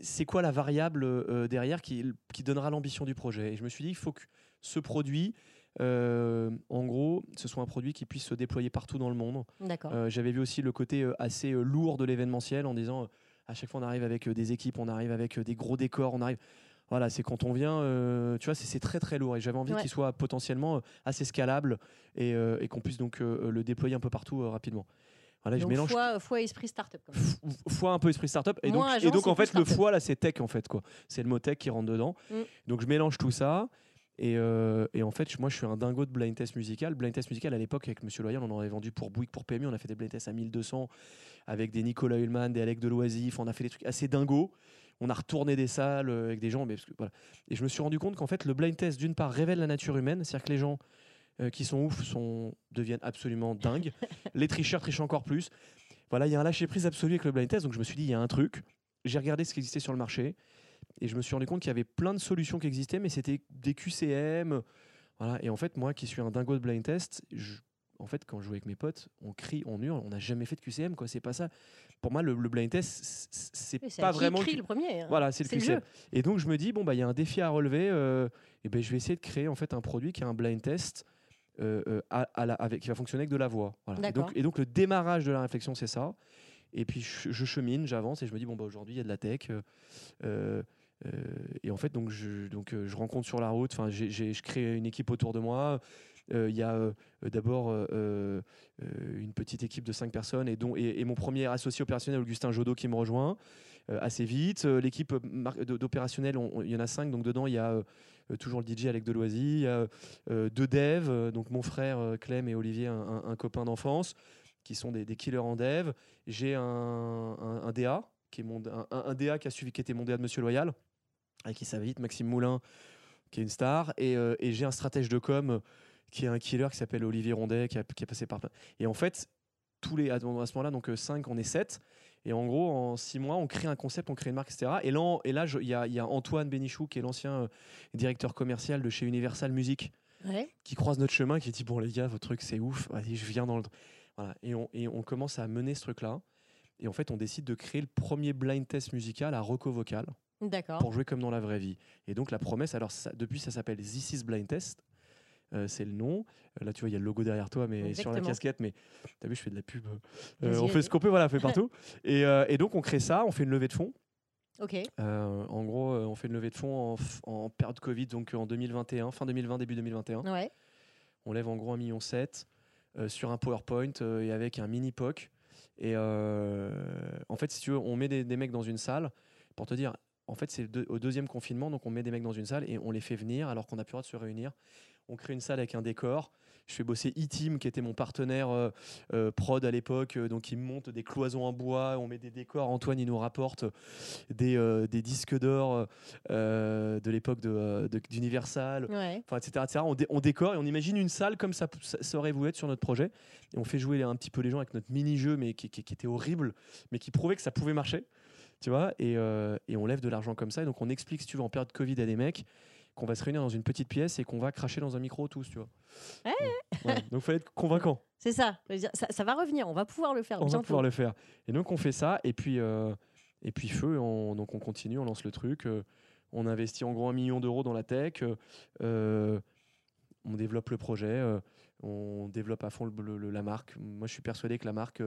c'est quoi la variable euh, derrière qui, qui donnera l'ambition du projet? Et je me suis dit, il faut que ce produit, euh, en gros, ce soit un produit qui puisse se déployer partout dans le monde. D'accord. Euh, J'avais vu aussi le côté assez lourd de l'événementiel en disant à chaque fois on arrive avec des équipes, on arrive avec des gros décors, on arrive. Voilà, c'est quand on vient, euh, tu vois, c'est- très très lourd et j'avais envie Ouais. qu'il soit potentiellement euh, assez scalable et, euh, et qu'on puisse donc euh, le déployer un peu partout rapidement. Voilà, je mélange foi, foi esprit startup. Foi un peu esprit startup et donc, et donc en fait le foie là c'est tech en fait quoi c'est le mot tech qui rentre dedans Mm. donc je mélange tout ça et, euh, et en fait moi je suis un dingo de blind test musical blind test musical à l'époque avec Monsieur Loyal on en avait vendu pour Bouygues pour PMU on a fait des blind tests à 1200 avec des Nicolas Hulman des Alec Deloisif on a fait des trucs assez dingos on a retourné des salles euh, avec des gens mais parce que, voilà. et je me suis rendu compte qu'en fait le blind test d'une part révèle la nature humaine c'est-à-dire que les gens euh, qui sont ouf sont, deviennent absolument dingues <laughs> les tricheurs trichent encore plus voilà, il y a un lâcher prise absolu avec le blind test. Donc je me suis dit, il y a un truc. J'ai regardé ce qui existait sur le marché et je me suis rendu compte qu'il y avait plein de solutions qui existaient, mais c'était des QCM. Voilà. Et en fait, moi qui suis un dingo de blind test, je- en fait, quand je joue avec mes potes, on crie, on hurle, on n'a jamais fait de QCM. quoi. C'est pas ça. Pour moi, le, le blind test, c'est pas vraiment. le- le premier. hein. Voilà, c'est le QCM. jeu. Et donc je me dis bon bah il y a un défi à relever. euh, et ben je vais essayer de créer en fait un produit qui a un blind test. euh, euh, à- à la- avec, qui va fonctionner avec de la voix. Voilà. Et, donc, et donc le démarrage de la réflexion c'est ça. Et puis je, je chemine, j'avance et je me dis bon bah aujourd'hui il y a de la tech. euh, et en fait donc je donc je rencontre sur la route. J'ai- j'ai- je crée une équipe autour de moi. Euh, Il y a euh, d'abord euh, euh, une petite équipe de cinq personnes et, dont, et, mon premier associé opérationnel Augustin Jodot qui me rejoint assez vite. L'équipe d'opérationnel, on- on- il y en a cinq. Donc dedans, il y a toujours le DJ Alec Deloisy, il y a deux devs, donc mon frère Clem et Olivier, un, copain d'enfance, qui sont des, killers en dev. J'ai un, un- DA, qui est mon, un, DA qui a suivi, qui était mon DA de Monsieur Loyal, avec qui ça va vite, Maxime Moulin, qui est une star, et, j'ai un stratège de com qui est un killer qui s'appelle Olivier Rondet, qui, a- qui est passé par. Et en fait, tous les, à, ce moment-là, donc 5, on est 7. Et en gros, en 6 mois, on crée un concept, on crée une marque, etc. Et là, on- et là, je- il y, a- il y a Antoine Bénichou, qui est l'ancien euh, directeur commercial de chez Universal Music, Ouais. qui croise notre chemin, qui dit Bon, les gars, votre truc, c'est ouf. Vas-y, je viens dans le. Voilà. Et, on, et on commence à mener ce truc-là. Et en fait, on décide de créer le premier blind test musical à Rocco Vocal D'accord. pour jouer comme dans la vraie vie. Et donc la promesse, alors ça- depuis ça s'appelle This is Blind Test. Euh, c'est le nom. Euh, là, tu vois, il y a le logo derrière toi, mais sur la casquette. Mais tu as vu, je fais de la pub. Euh, on fait ce qu'on peut, voilà, on fait <laughs> partout. et, et donc, on crée ça, on fait une levée de fonds. Ok. En gros, on fait une levée de fonds en, en période Covid, donc en 2021, fin 2020, début 2021. Ouais. On lève en gros 1,7 million sur un PowerPoint et avec un mini POC. Et en fait, si tu veux, on met des, des mecs dans une salle pour te dire. En fait, c'est au deuxième confinement, donc on met des mecs dans une salle et on les fait venir alors qu'on n'a plus le droit de se réunir. On crée une salle avec un décor. Je fais bosser E-Team, qui était mon partenaire euh, euh, prod à l'époque. euh, donc, il monte des cloisons en bois. On met des décors. Antoine, il nous rapporte des, euh, des disques d'or de l'époque de, de- d'Universal Ouais. enfin, etc. etc. On, dé- on décore et on imagine une salle comme ça, ça, ça aurait voulu être sur notre projet. Et on fait jouer un petit peu les gens avec notre mini-jeu, mais qui, qui- qui était horrible, mais qui prouvait que ça pouvait marcher. Tu vois et, euh, et on lève de l'argent comme ça. Et donc on explique, si tu veux, en période Covid à des mecs qu'on va se réunir dans une petite pièce et qu'on va cracher dans un micro tous, tu vois. Ouais. Donc faut être convaincant. C'est ça. Ça. Ça va revenir. On va pouvoir le faire On va pouvoir le faire. Et donc on fait ça et puis euh, et puis feu. On, donc on continue, on lance le truc. euh, on investit en gros un million d'euros dans la tech. euh, on développe le projet. on développe à fond le- le- la marque. Moi je suis persuadé que la marque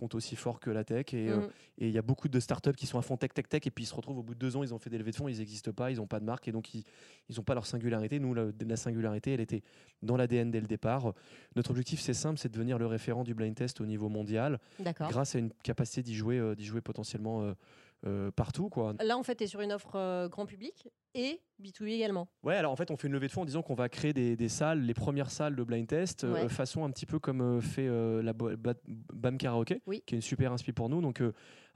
compte aussi fort que la tech et euh, et il y a beaucoup de startups qui sont à fond tech tech tech et puis ils se retrouvent au bout de deux ans ils ont fait des levées de fonds ils n'existent pas ils n'ont pas de marque et donc ils n'ont pas leur singularité nous la, la singularité elle était dans l'ADN dès le départ notre objectif c'est simple c'est de devenir le référent du blind test au niveau mondial D'accord. grâce à une capacité d'y jouer, euh, d'y jouer potentiellement euh, partout. Quoi. Là, en fait, tu es sur une offre grand public et B2B également. Ouais, alors en fait, on fait une levée de fonds en disant qu'on va créer des, des salles, les premières salles de blind test, euh, façon un petit peu comme euh, fait euh, la BAM Karaoke, Oui. qui est une super inspi pour nous. Donc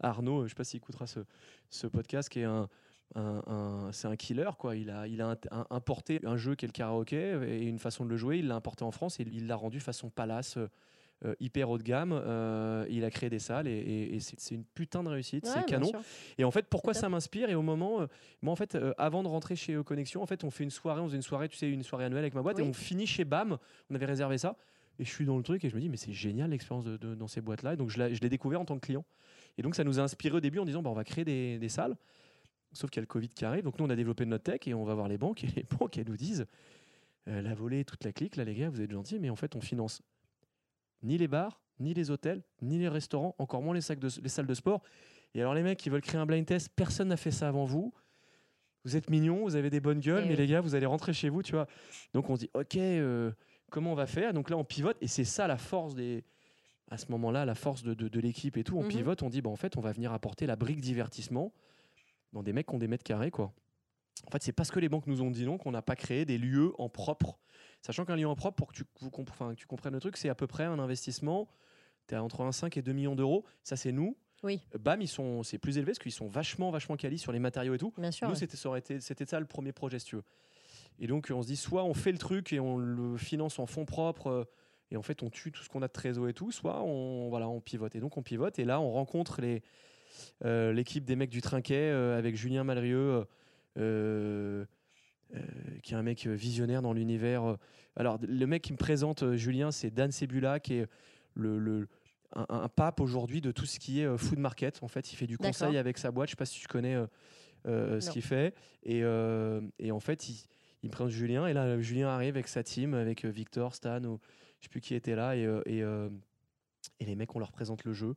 Arnaud, je sais pas s'il écoutera ce, ce podcast, qui est un, un, un- c'est un killer quoi. Il a, il a un- importé un jeu qui est le karaoké et une façon de le jouer. Il l'a importé en France et il l'a rendu façon palace, euh, hyper haut de gamme. Euh, il a créé des salles et, et- et c'est une putain de réussite. Ouais, c'est canon. sûr. Et en fait, pourquoi ça m'inspire Et au moment, euh, moi en fait, avant de rentrer chez euh, Connexion, en fait, on fait une soirée, on faisait une soirée, tu sais, une soirée annuelle avec ma boîte, et on finit chez BAM. On avait réservé ça, et je suis dans le truc et je me dis, mais c'est génial l'expérience de, de- dans ces boîtes-là. Et donc je l'ai je l'ai découvert en tant que client. Et donc ça nous a inspiré au début en disant, bah, on va créer des, des salles. Sauf qu'il y a le Covid qui arrive, donc nous on a développé notre tech et on va voir les banques et les <laughs> banques elles nous disent, euh, la volée, toute la clique, là les gars, vous êtes gentils, mais en fait on finance ni les bars, ni les hôtels, ni les restaurants, encore moins les, sacs de- les salles de sport. Et alors les mecs qui veulent créer un blind test, personne n'a fait ça avant vous. Vous êtes mignons, vous avez des bonnes gueules, Eh mais oui. les gars, vous allez rentrer chez vous, tu vois. Donc on se dit, ok, euh, comment on va faire? Donc là, on pivote, et c'est ça la force des, à ce moment-là, la force de, de- de l'équipe et tout. On Mhm. pivote, on dit, bah, en fait, on va venir apporter la brique divertissement dans des mecs qui ont des mètres carrés, quoi. En fait, c'est parce que les banques nous ont dit non qu'on n'a pas créé des lieux en propre. Sachant qu'un lieu en propre, pour que tu, vous comp- enfin, que tu comprennes le truc, c'est à peu près un investissement. Tu es entre 1,5 et 2 millions d'euros. Ça, c'est nous. Oui. BAM, ils sont, c'est plus élevé parce qu'ils sont vachement, vachement quali sur les matériaux et tout. Bien sûr. Nous, ouais. c'était ça, aurait été- c'était ça le premier projet, si tu veux. Et donc, on se dit, soit on fait le truc et on le finance en fonds propres euh, et en fait, on tue tout ce qu'on a de trésor et tout, soit on, voilà, on pivote. Et donc, on pivote et là, on rencontre les, euh, l'équipe des mecs du Trinquet euh, avec Julien Malrieux, euh, euh, qui est un mec visionnaire dans l'univers. euh. Alors, le mec qui me présente euh, Julien, c'est Dan Sebula, qui est le, le- un, un pape aujourd'hui de tout ce qui est euh, food market. En fait, il fait du conseil avec sa boîte. Je sais pas si tu connais euh, euh, ce qu'il fait. Et, euh, et en fait, il, il me présente Julien. Et là, Julien arrive avec sa team, avec euh, Victor, Stan, ou je sais plus qui était là. Et, euh, et, euh, et les mecs, on leur présente le jeu.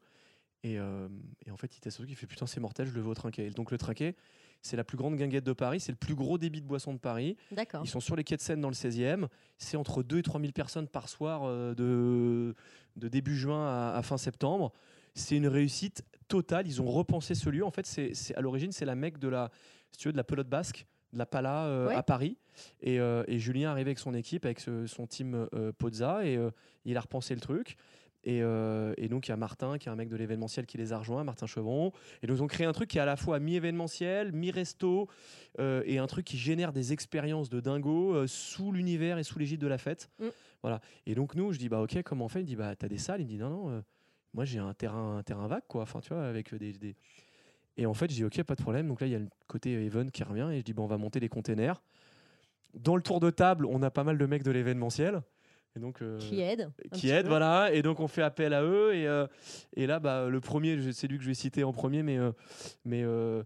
Et, euh, et en fait, il teste truc, il fait putain, c'est mortel, je le veux au trinquet. Et donc, le trinquet, c'est la plus grande guinguette de Paris, c'est le plus gros débit de boissons de Paris. D'accord. Ils sont sur les quais de Seine dans le 16e. C'est entre 2 et 3 000 personnes par soir euh, de, de début juin à, à fin septembre. C'est une réussite totale. Ils ont repensé ce lieu. En fait, c'est c'est- à l'origine, c'est la mecque de la, si tu veux, de la pelote basque, de la pala euh, Ouais. à Paris. Et, euh, et Julien arrive avec son équipe, avec ce- son team euh, Pozza, et il a repensé le truc. Et, euh, et donc, il y a Martin, qui est un mec de l'événementiel, qui les a rejoints, Martin Chevron. Et donc, ils ont créé un truc qui est à la fois mi-événementiel, mi-resto, euh, et un truc qui génère des expériences de dingo euh, sous l'univers et sous l'égide de la fête. Mm. Voilà. Et donc, nous, je dis, bah, ok, comment on fait? Il me dit, bah, t'as des salles? Il me dit, non, non, moi, j'ai un terrain, un terrain vague, quoi. Enfin, tu vois, avec des, des- Et en fait, je dis, ok, pas de problème. Donc là, il y a le côté Even qui revient, et je dis, bah, on va monter les containers. Dans le tour de table, on a pas mal de mecs de l'événementiel. Et donc, euh, Qui aide qui peu. voilà. Et donc on fait appel à eux. Et, euh, et là, bah, le premier, c'est lui que je vais citer en premier, mais, euh, mais euh,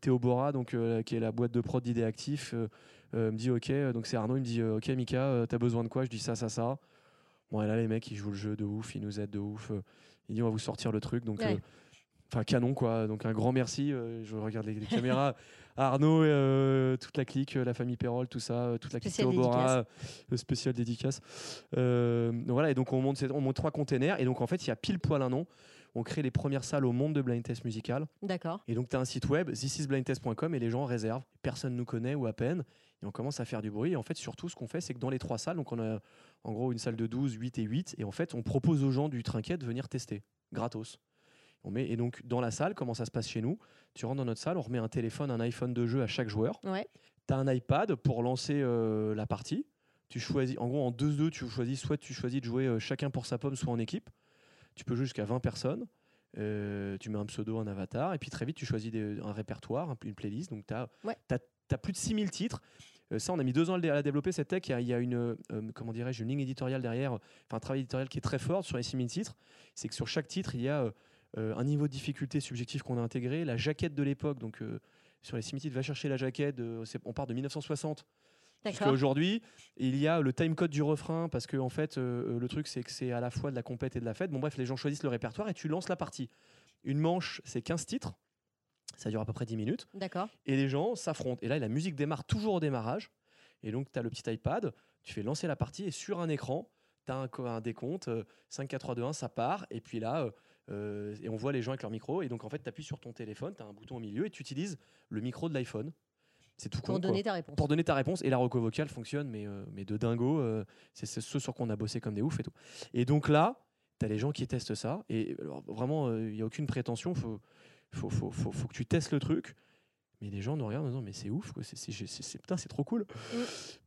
Théo Bora, donc, qui est la boîte de prod d'idées actifs, me dit Ok, donc c'est Arnaud, il me dit Ok, Mika, t'as besoin de quoi? Je dis ça, ça, ça. Bon, et là, les mecs, ils jouent le jeu de ouf, ils nous aident de ouf. euh, il dit On va vous sortir le truc. Donc, Ouais. Enfin, canon, quoi. Donc, un grand merci. je regarde les, les caméras. <laughs> Arnaud, euh, toute la clique, euh, la famille Perrol, tout ça, euh, toute la clique Spécial Théo Bora, le spécial dédicace. Donc voilà, et donc on monte, on monte trois containers. Et donc, en fait, il y a pile poil un an. On crée les premières salles au monde de blind test musical. D'accord. Et donc, tu as un site web, thisisblindtest.com, et les gens réservent. Personne nous connaît ou à peine. Et on commence à faire du bruit. Et en fait, surtout, ce qu'on fait, c'est que dans les trois salles, donc on a en gros une salle de 12, 8 et 8. Et en fait, on propose aux gens du trinquet de venir tester, gratos. On met, et donc, dans la salle, comment ça se passe chez nous? Tu rentres dans notre salle, on remet un téléphone, un iPhone de jeu à chaque joueur. Ouais. Tu as un iPad pour lancer euh, la partie. Tu choisis, en gros, en 2-2, tu choisis soit tu choisis de jouer euh, chacun pour sa pomme, soit en équipe. Tu peux jouer jusqu'à 20 personnes. Euh, tu mets un pseudo, un avatar, et puis très vite, tu choisis des- un répertoire, un- une playlist. Donc, tu as, Ouais. plus de 6000 titres. Euh, ça, on a mis deux ans à la développer, cette tech. Il y a, il y a une, euh, comment dirais-je, une ligne éditoriale derrière, enfin un travail éditorial qui est très fort sur les 6000 titres. C'est que sur chaque titre, il y a un niveau de difficulté subjectif qu'on a intégré, la jaquette de l'époque. Donc, euh, sur les 6000 titres, va chercher la jaquette. de- c'est- on part de 1960 Jusqu'à D'accord. aujourd'hui, il y a le timecode du refrain parce que en fait, euh, euh, le truc c'est que c'est à la fois de la compète et de la fête. Bon bref, les gens choisissent le répertoire et tu lances la partie. Une manche, c'est 15 titres. Ça dure à peu près 10 minutes. D'accord. Et les gens s'affrontent. Et là, la musique démarre toujours au démarrage. Et donc, tu as le petit iPad, tu fais lancer la partie et sur un écran, tu as un, co- un décompte, euh, 5, 4, 3, 2, 1, ça part. Et puis là, euh, euh, et on voit les gens avec leur micro. Et donc, en fait, tu appuies sur ton téléphone, tu as un bouton au milieu et tu utilises le micro de l'iPhone. C'est tout con. Pour quoi donner ta réponse. pour donner ta réponse. Et la reco vocale fonctionne, mais, euh, mais de dingo. euh, c'est c'est ce sur quoi on a bossé comme des oufs et tout. Et donc là, tu as les gens qui testent ça. Et alors, vraiment, il n'y a aucune prétention. Il faut, faut, faut, faut, faut que tu testes le truc. Mais les gens nous regardent en disant mais c'est ouf, quoi, c'est, c'est, c'est- c'est- putain, c'est trop cool. Mm.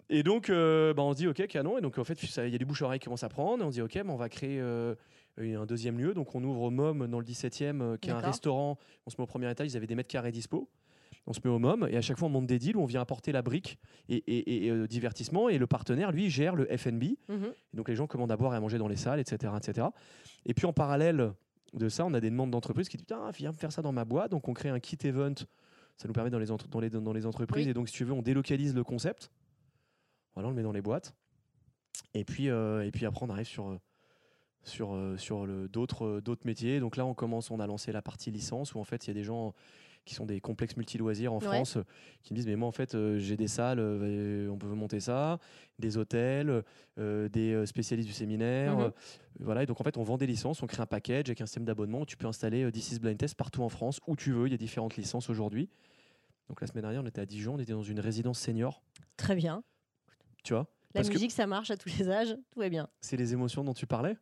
Et donc, euh, bah, on se dit ok, canon. Et donc, en fait, ça- il y a du bouche-oreille qui commence à prendre. Et on se dit ok, mais on va créer euh, un deuxième lieu. Donc, on ouvre au MOM dans le 17e, euh, qui est un restaurant. On se met au premier étage, ils avaient des mètres carrés dispo. On se met au MOM et à chaque fois on monte des deals où on vient apporter la brique et, et- et, euh, divertissement et le partenaire lui gère le F&B Mhm. et donc les gens commandent à boire et à manger dans les salles, etc., etc. Et puis en parallèle de ça, on a des demandes d'entreprises qui disent viens me faire ça dans ma boîte. Donc on crée un kit event. Ça nous permet dans les, entre- dans les, dans les entreprises. Oui. Et donc si tu veux, on délocalise le concept. Voilà, on le met dans les boîtes. Et puis, euh, et puis après, on arrive sur, sur, euh, sur d'autres euh, d'autres métiers. Donc là, on commence, on a lancé la partie licence où en fait, il y a des gens qui sont des complexes multi-loisirs en Ouais. France qui me disent mais moi en fait euh, j'ai des salles euh, on peut monter ça des hôtels euh, des spécialistes du séminaire Mhm. voilà et donc en fait on vend des licences on crée un package avec un système d'abonnement où tu peux installer is Blind Test partout en France où tu veux il y a différentes licences aujourd'hui donc la semaine dernière on était à Dijon on était dans une résidence senior Très bien. tu vois? La Parce que- musique, ça marche à tous les âges, tout va bien. c'est les émotions dont tu parlais?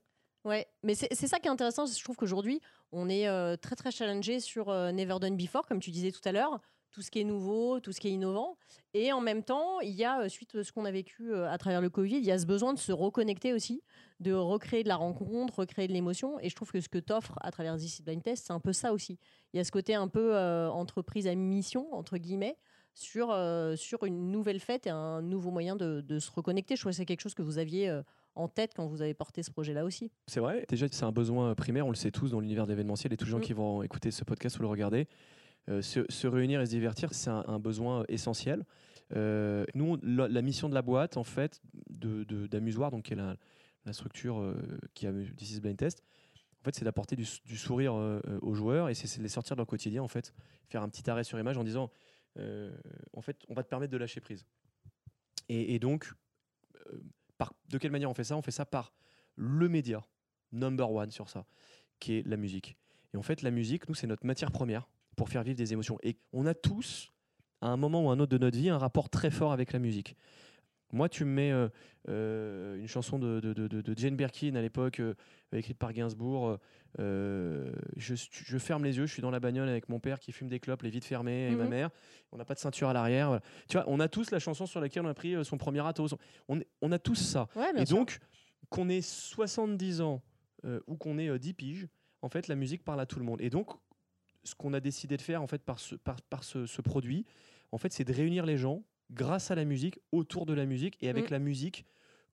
Ouais, mais c'est ça qui est intéressant. Je trouve qu'aujourd'hui, on est euh, très très challengé sur euh, Never Done Before, comme tu disais tout à l'heure, tout ce qui est nouveau, tout ce qui est innovant. Et en même temps, il y a, euh, suite à ce qu'on a vécu à travers le Covid, il y a ce besoin de se reconnecter aussi, de recréer de la rencontre, recréer de l'émotion. Et je trouve que ce que t'offres à travers This is Blind Test, c'est un peu ça aussi. Il y a ce côté un peu entreprise à mission, entre guillemets, sur, sur une nouvelle fête et un nouveau moyen de, de se reconnecter. Je trouve que c'est quelque chose que vous aviez en tête quand vous avez porté ce projet-là aussi. C'est vrai. Déjà, c'est un besoin euh, primaire, on le sait tous dans l'univers de l'événementiel et tous les gens Mm. qui vont écouter ce podcast ou le regarder. Euh, se, se réunir et se divertir, c'est un, un besoin euh, essentiel. Euh, nous, la, la mission de la boîte, en fait, de, de- donc qui est la, la structure euh, qui a This is Blind Test, en fait, c'est d'apporter du, du sourire aux joueurs et c'est, de les sortir de leur quotidien, en fait, faire un petit arrêt sur image en disant, en fait, on va te permettre de lâcher prise. Et, et donc, par, de quelle manière on fait ça? On fait ça par le média number one sur ça, qui est la musique. Et en fait, la musique, nous, c'est notre matière première pour faire vivre des émotions. Et on a tous, à un moment ou à un autre de notre vie, un rapport très fort avec la musique. Moi, tu me mets euh, euh, une chanson de, de- de- Jane Birkin à l'époque, euh, écrite par Gainsbourg. je, je ferme les yeux, je suis dans la bagnole avec mon père qui fume des clopes, les vitres fermées, et ma Mhm. mère. On n'a pas de ceinture à l'arrière. voilà. Tu vois, on a tous la chanson sur laquelle on a pris son premier râteau. On, on a tous ça. Ouais, Et sûr. donc, qu'on ait 70 ans ou qu'on ait euh, 10 piges, en fait, la musique parle à tout le monde. Et donc, ce qu'on a décidé de faire en fait par ce, par, par ce, ce produit, en fait, c'est de réunir les gens grâce à la musique, autour de la musique et avec Mm. la musique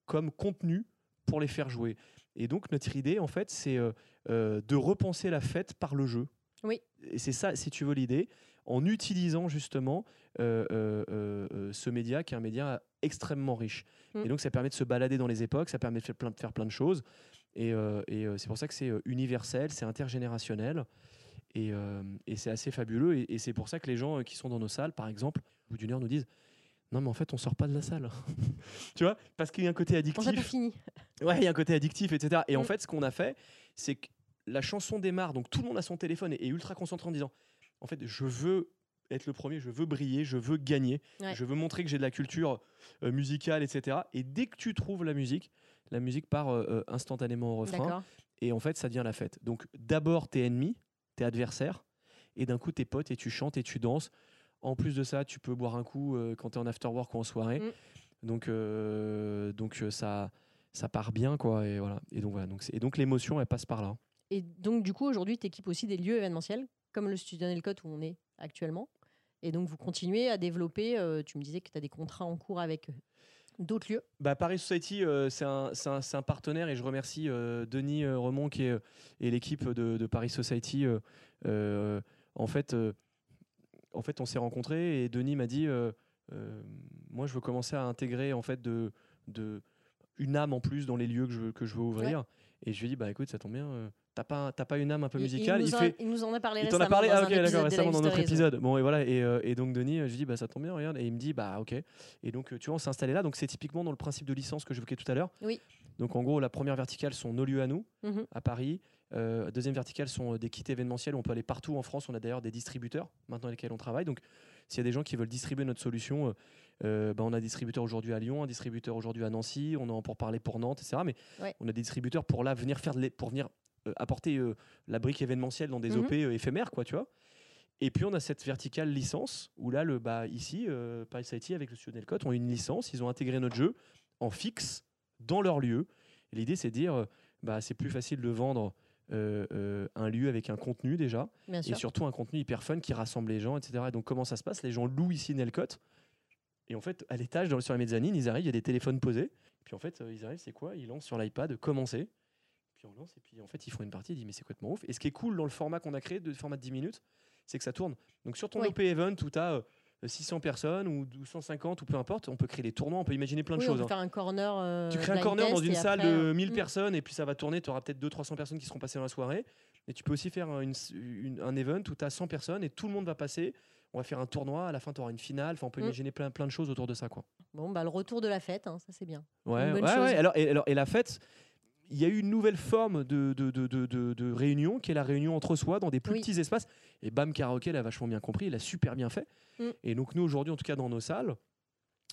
comme contenu pour les faire jouer. Et donc, notre idée, en fait, c'est euh, euh, de repenser la fête par le jeu. Oui. Et c'est ça, si tu veux, l'idée, en utilisant justement euh, ce média qui est un média extrêmement riche. Mm. Et donc, ça permet de se balader dans les époques, ça permet de faire plein de, faire plein de choses. Et, et, c'est pour ça que c'est universel, c'est intergénérationnel. Et, et c'est assez fabuleux. Et, et c'est pour ça que les gens qui sont dans nos salles, par exemple, au bout d'une heure, nous disent Non, mais en fait, on sort pas de la salle. <laughs> tu vois Parce qu'il y a un côté On n'a pas addictif. fini. <laughs> Ouais, il y a un côté addictif, etc. Et en Mm. fait, ce qu'on a fait, c'est que la chanson démarre, donc tout le monde a son téléphone et est ultra concentré en disant En fait, je veux être le premier, je veux briller, je veux gagner, Ouais. je veux montrer que j'ai de la culture euh, musicale, etc. Et dès que tu trouves la musique, la musique part euh, euh, instantanément au refrain. Et en fait, ça devient la fête. Donc d'abord, t'es ennemi, t'es adversaire, et d'un coup, t'es pote et tu chantes et tu danses. En plus de ça, tu peux boire un coup euh, quand t'es en after work ou en soirée. Mm. Donc, euh, donc euh, ça, ça part bien, quoi. Et voilà. Et donc voilà. Donc, c'est- et donc l'émotion, elle passe par là. Et donc, du coup, aujourd'hui, tu équipes aussi des lieux événementiels, comme le Studio Nelcott où on est actuellement. Et donc, vous continuez à développer. euh, tu me disais que tu as des contrats en cours avec d'autres lieux. Bah, Paris Society, euh, c'est un, un- partenaire et je remercie euh, Denis Remond qui est, et l'équipe de, de Paris Society. en, fait, en fait, on s'est rencontrés et Denis m'a dit euh, euh, Moi, je veux commencer à intégrer en fait, de, de, une âme en plus dans les lieux que je, veux- que je veux ouvrir. Et je lui ai dit Bah écoute, ça tombe bien, euh, t'as pas, t'as pas une âme un peu musicale il, nous Il en, fait. il nous en a parlé Il t'en récemment. a parlé dans Ah, un ok, d'accord, récemment dans notre épisode. Bon, et voilà. Et, euh, et donc, Denis, je lui dis, bah, ça tombe bien, regarde. Et il me dit, bah, ok. Et donc, tu vois, on s'est installé là. Donc, c'est typiquement dans le principe de licence que j'évoquais tout à l'heure. Oui. Donc, en gros, la première verticale sont nos lieux à nous, Mhm. à Paris. Euh, deuxième verticale sont euh, des kits événementiels. On peut aller partout en France. On a d'ailleurs des distributeurs maintenant avec lesquels on travaille. Donc, s'il y a des gens qui veulent distribuer notre solution, euh, euh, bah, on a un distributeur aujourd'hui à Lyon, un distributeur aujourd'hui à Nancy. On en pour parler pour Nantes, etc. Mais Ouais. on a des distributeurs pour là venir faire de pour venir euh, apporter euh, la brique événementielle dans des Mhm. OP éphémères, quoi, tu vois. Et puis on a cette verticale licence où là, le, bah, ici, Paris IT avec le studio Nelcott ont une licence, ils ont intégré notre jeu en fixe dans leur lieu. L'idée, c'est de dire, bah, c'est plus facile de vendre euh, euh, un lieu avec un contenu déjà, Bien et sûr. surtout un contenu hyper fun qui rassemble les gens, etc. Et donc comment ça se passe? Les gens louent ici Nelcott. Et en fait, à l'étage, dans- sur la mezzanine, ils arrivent, il y a des téléphones posés. Puis en fait, euh, ils arrivent, c'est quoi? Ils lancent sur l'iPad, commencer. Puis on lance, et puis en fait, ils font une partie, ils disent, mais c'est complètement ouf? Et ce qui est cool dans le format qu'on a créé, de format de 10 minutes, c'est que ça tourne. Donc sur ton Oui. OP Event où tu as 600 personnes ou 150 ou peu importe, on peut créer des tournois, on peut imaginer plein de Oui, on choses. peut hein. faire un corner. euh, Tu crées un corner dans une salle après, de euh, 1000 mm. personnes et puis ça va tourner, tu auras peut-être 200-300 personnes qui seront passées dans la soirée. Et tu peux aussi faire une, une- un event où tu as 100 personnes et tout le monde va passer. On va faire un tournoi, à la fin tu auras une finale. Enfin, on peut Mm. imaginer plein, plein de choses autour de ça. Quoi. Bon, bah, le retour de la fête, hein, ça c'est bien. Ouais, ouais, ouais. Alors, et, alors, et la fête, il y a eu une nouvelle forme de, de, de, de, réunion qui est la réunion entre soi dans des plus Oui. petits espaces. Et Bam Karaoke l'a vachement bien compris, il a super bien fait. Mm. Et donc, nous, aujourd'hui, en tout cas dans nos salles,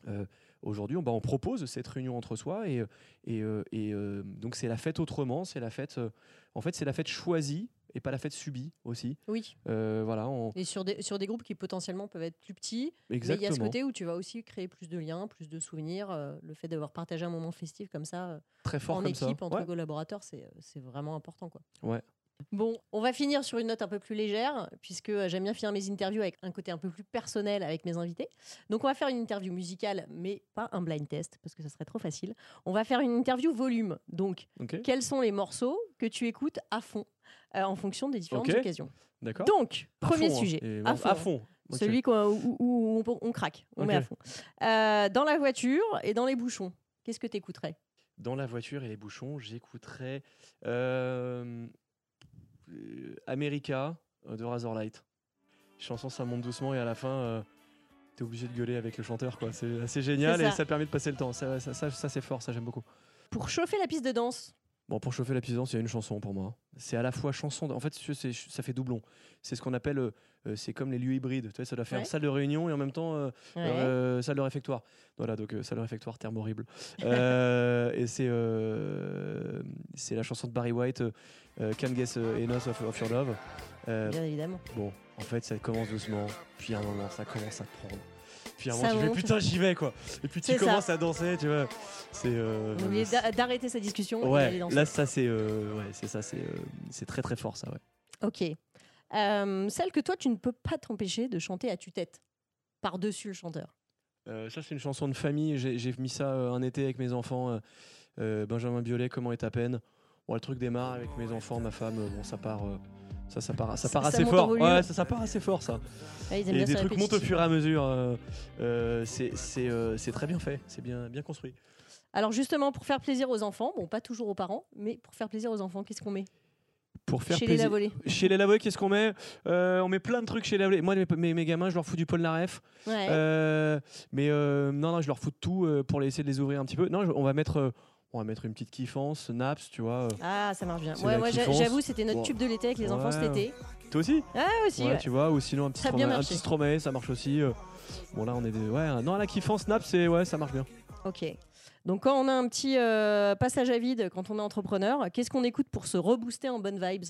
euh, aujourd'hui, on, bah, on propose cette réunion entre soi. Et, euh, et, euh, et, euh, donc, c'est la fête autrement. C'est la fête, en fait, c'est la fête choisie et pas la fête subie aussi. Oui. Euh, voilà, on- Et sur des, sur des groupes qui potentiellement peuvent être plus petits, mais il y a ce exactement. côté où tu vas aussi créer plus de liens, plus de souvenirs. euh, le fait d'avoir partagé un moment festif comme ça, euh, Très fort en comme équipe, ça. entre Ouais. collaborateurs, c'est c'est vraiment important. Quoi. Ouais. Bon, on va finir sur une note un peu plus légère, puisque euh, j'aime bien finir mes interviews avec un côté un peu plus personnel avec mes invités. Donc, on va faire une interview musicale, mais pas un blind test, parce que ça serait trop facile. On va faire une interview volume. Donc, quels sont les morceaux que tu écoutes à fond, euh, en fonction des différentes occasions? D'accord. Donc, À premier fond, hein. sujet. Et à fond. à fond. Ok. Celui où, où on, on craque, on met à fond. Euh, dans la voiture et dans les bouchons, qu'est-ce que tu écouterais Dans la voiture et les bouchons, j'écouterais euh, America euh, de Razorlight. Chanson, ça monte doucement et à la fin, euh, t'es obligé de gueuler avec le chanteur. quoi. C'est assez génial et ça. permet de passer le temps. Ça, ça, ça- ça, c'est fort, ça j'aime beaucoup. Pour chauffer la piste de danse, Bon, pour chauffer la puissance, il y a une chanson pour moi. C'est à la fois chanson. En fait, ça fait doublon. C'est ce qu'on appelle. euh, euh, c'est comme les lieux hybrides. Tu vois, ça doit faire Ouais. salle de réunion et en même temps euh, Ouais. euh, salle de réfectoire. Voilà, donc salle de réfectoire, terme horrible. Et c'est c'est la chanson de Barry White, Can't Guess Enough of, of Your Love. Bien évidemment. bon, en fait, ça commence doucement, puis à un moment, ça commence à prendre. Puis à un moment, tu fais putain, j'y vais quoi. Et puis tu ça. commences à danser, tu vois. C'est. euh, d'arrêter cette discussion Ouais, là, ça, c'est euh, ouais, c'est ça, c'est euh, c'est très très fort, ça, ouais. Ok. Euh, celle que toi, tu ne peux pas t'empêcher de chanter à tue-tête, par-dessus le chanteur. Euh, ça, c'est une chanson de famille. J'ai mis ça euh, un été avec mes enfants. Benjamin Biolay, Comment est ta peine? Bon, le truc démarre avec mes enfants, ma femme. bon, ça part, ça, ça part, ça part ça assez fort. Ouais, ça, ça part assez fort, ça. Ouais, ils aiment Et des trucs montent au fur et à mesure. euh, euh, c'est euh, c'est très bien fait. C'est bien, bien construit. Alors justement, pour faire plaisir aux enfants, bon, pas toujours aux parents, mais pour faire plaisir aux enfants, qu'est-ce qu'on met Pour faire Chez les plaisir. Lavolés. Chez les Lavolés, qu'est-ce qu'on met? Euh, On met plein de trucs chez les Lavolés. Moi, mes, mes- mes gamins, je leur fous du Paul Naref. Ouais. Euh, mais euh, non, non, je leur fous de tout pour essayer de les ouvrir un petit peu. Non, je- on va mettre, on va mettre une petite kiffance, Naps, tu vois. euh. Ah, ça marche bien. Ouais, j'avoue, c'était notre tube de l'été avec les enfants cet été. Toi aussi Ah, aussi, Ouais, tu vois, ou sinon un petit Ça a bien Stromae, un marché. petit Stromae, ça marche aussi. euh. Bon là, on est des... ouais, non, la kiffance Naps, c'est ouais, ça marche bien. Ok. Donc quand on a un petit euh, passage à vide, quand on est entrepreneur, qu'est-ce qu'on écoute pour se rebooster en bonnes vibes?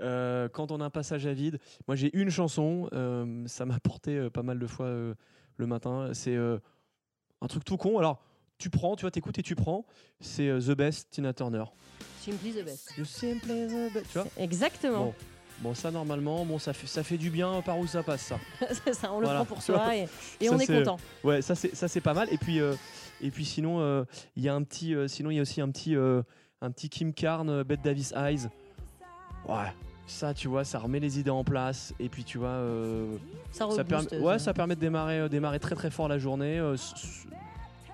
Euh, quand on a un passage à vide, moi j'ai une chanson, euh, ça m'a <laughs> porté pas mal de fois le matin. C'est un truc tout con. Alors, tu prends, tu vois, t'écoutes et tu prends. C'est euh, The Best, Tina Turner. Simply the best. You simply the best. Tu vois Exactement. Bon. Bon, ça normalement, bon, ça fait, ça fait du bien par où ça passe, ça. <laughs> C'est ça, on le Voilà. prend pour soi et, <laughs> et Ça, on est c'est- content. Ouais, ça c'est ça c'est pas mal. Et puis euh, et puis sinon euh, il y a un petit euh, sinon il y a aussi un petit euh, un petit Kim Carn, euh, Bette Davis Eyes. Ouais. Ça, tu vois, ça remet les idées en place. Et puis, tu vois, euh, Ça ça, rebooste. permet, ouais, ça permet de démarrer, euh, démarrer très très fort la journée euh, s- s-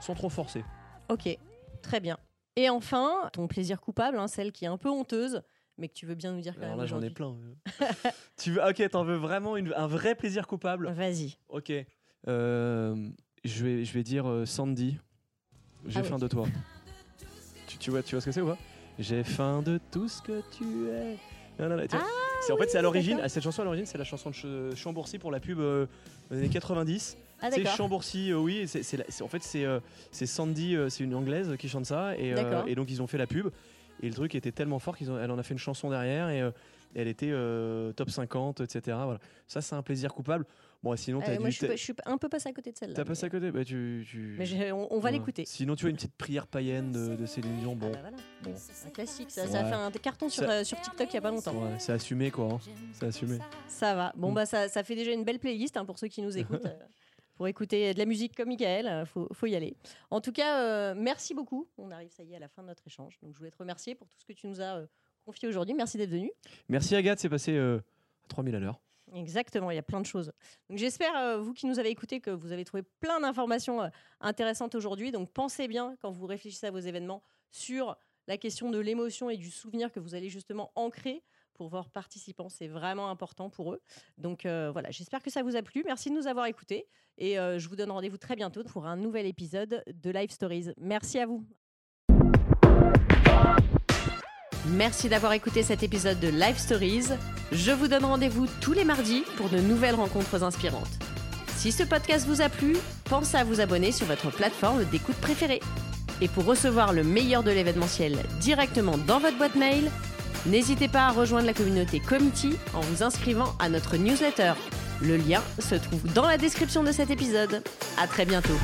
sans trop forcer. Ok, très bien. Et enfin, ton plaisir coupable, hein, celle qui est un peu honteuse, mais que tu veux bien nous dire quand Alors même là, j'en ai plein. euh. <laughs> tu veux, ok, t'en veux vraiment une- un vrai plaisir coupable Vas-y. Ok. Euh, je, vais, je vais dire euh, Sandy. J'ai Ah oui. faim de toi. Tu, tu vois, tu vois ce que c'est ou pas? J'ai faim de tout ce que tu es. Non, non, non, tu vois, c'est, en fait, c'est à l'origine, cette chanson à l'origine, c'est la chanson de Ch- Chambourcy pour la pub euh, des années 90. Ah c'est. Chambourcy, euh, oui, c'est, c'est c'est- en fait, c'est, euh, c'est Sandy, euh, c'est une anglaise qui chante ça, et, D'accord. et donc ils ont fait la pub. Et le truc était tellement fort qu'elle en a fait une chanson derrière, et, elle était euh, top 50, etc. Voilà. Ça, c'est un plaisir coupable. Bon, sinon, Euh, moi, je suis, t'as- pas- je suis un peu passé à côté de celle-là. T'as passé à mais- côté? Bah, tu, tu- mais on, on va Ouais. l'écouter. Sinon, tu as une petite prière païenne de, de Céline Dion. Bon, Ah bah voilà, bon. un classique. Ça, ça a fait un carton sur, Ça- euh, sur TikTok il y a pas longtemps. ouais, c'est assumé, quoi. hein. C'est assumé. Ça va. Bon, Mm. bah, ça, ça fait déjà une belle playlist hein, pour ceux qui nous écoutent. <laughs> pour écouter de la musique comme Michael, euh, faut, faut y aller. En tout cas, euh, merci beaucoup. On arrive, ça y est, à la fin de notre échange. Donc, je voulais te remercier pour tout ce que tu nous as euh, confié aujourd'hui. Merci d'être venu. Merci, Agathe. C'est passé euh, à 3000 à l'heure. Exactement, il y a plein de choses. Donc j'espère, euh, vous qui nous avez écoutés, que vous avez trouvé plein d'informations euh, intéressantes aujourd'hui. Donc pensez bien, quand vous réfléchissez à vos événements, sur la question de l'émotion et du souvenir que vous allez justement ancrer pour vos participants. C'est vraiment important pour eux. Donc euh, voilà, j'espère que ça vous a plu. Merci de nous avoir écoutés. Et euh, je vous donne rendez-vous très bientôt pour un nouvel épisode de Live Stories. Merci à vous. Merci d'avoir écouté cet épisode de Live Stories. Je vous donne rendez-vous tous les mardis pour de nouvelles rencontres inspirantes. Si ce podcast vous a plu, pensez à vous abonner sur votre plateforme d'écoute préférée. Et pour recevoir le meilleur de l'événementiel directement dans votre boîte mail, n'hésitez pas à rejoindre la communauté Committee en vous inscrivant à notre newsletter. Le lien se trouve dans la description de cet épisode. À très bientôt.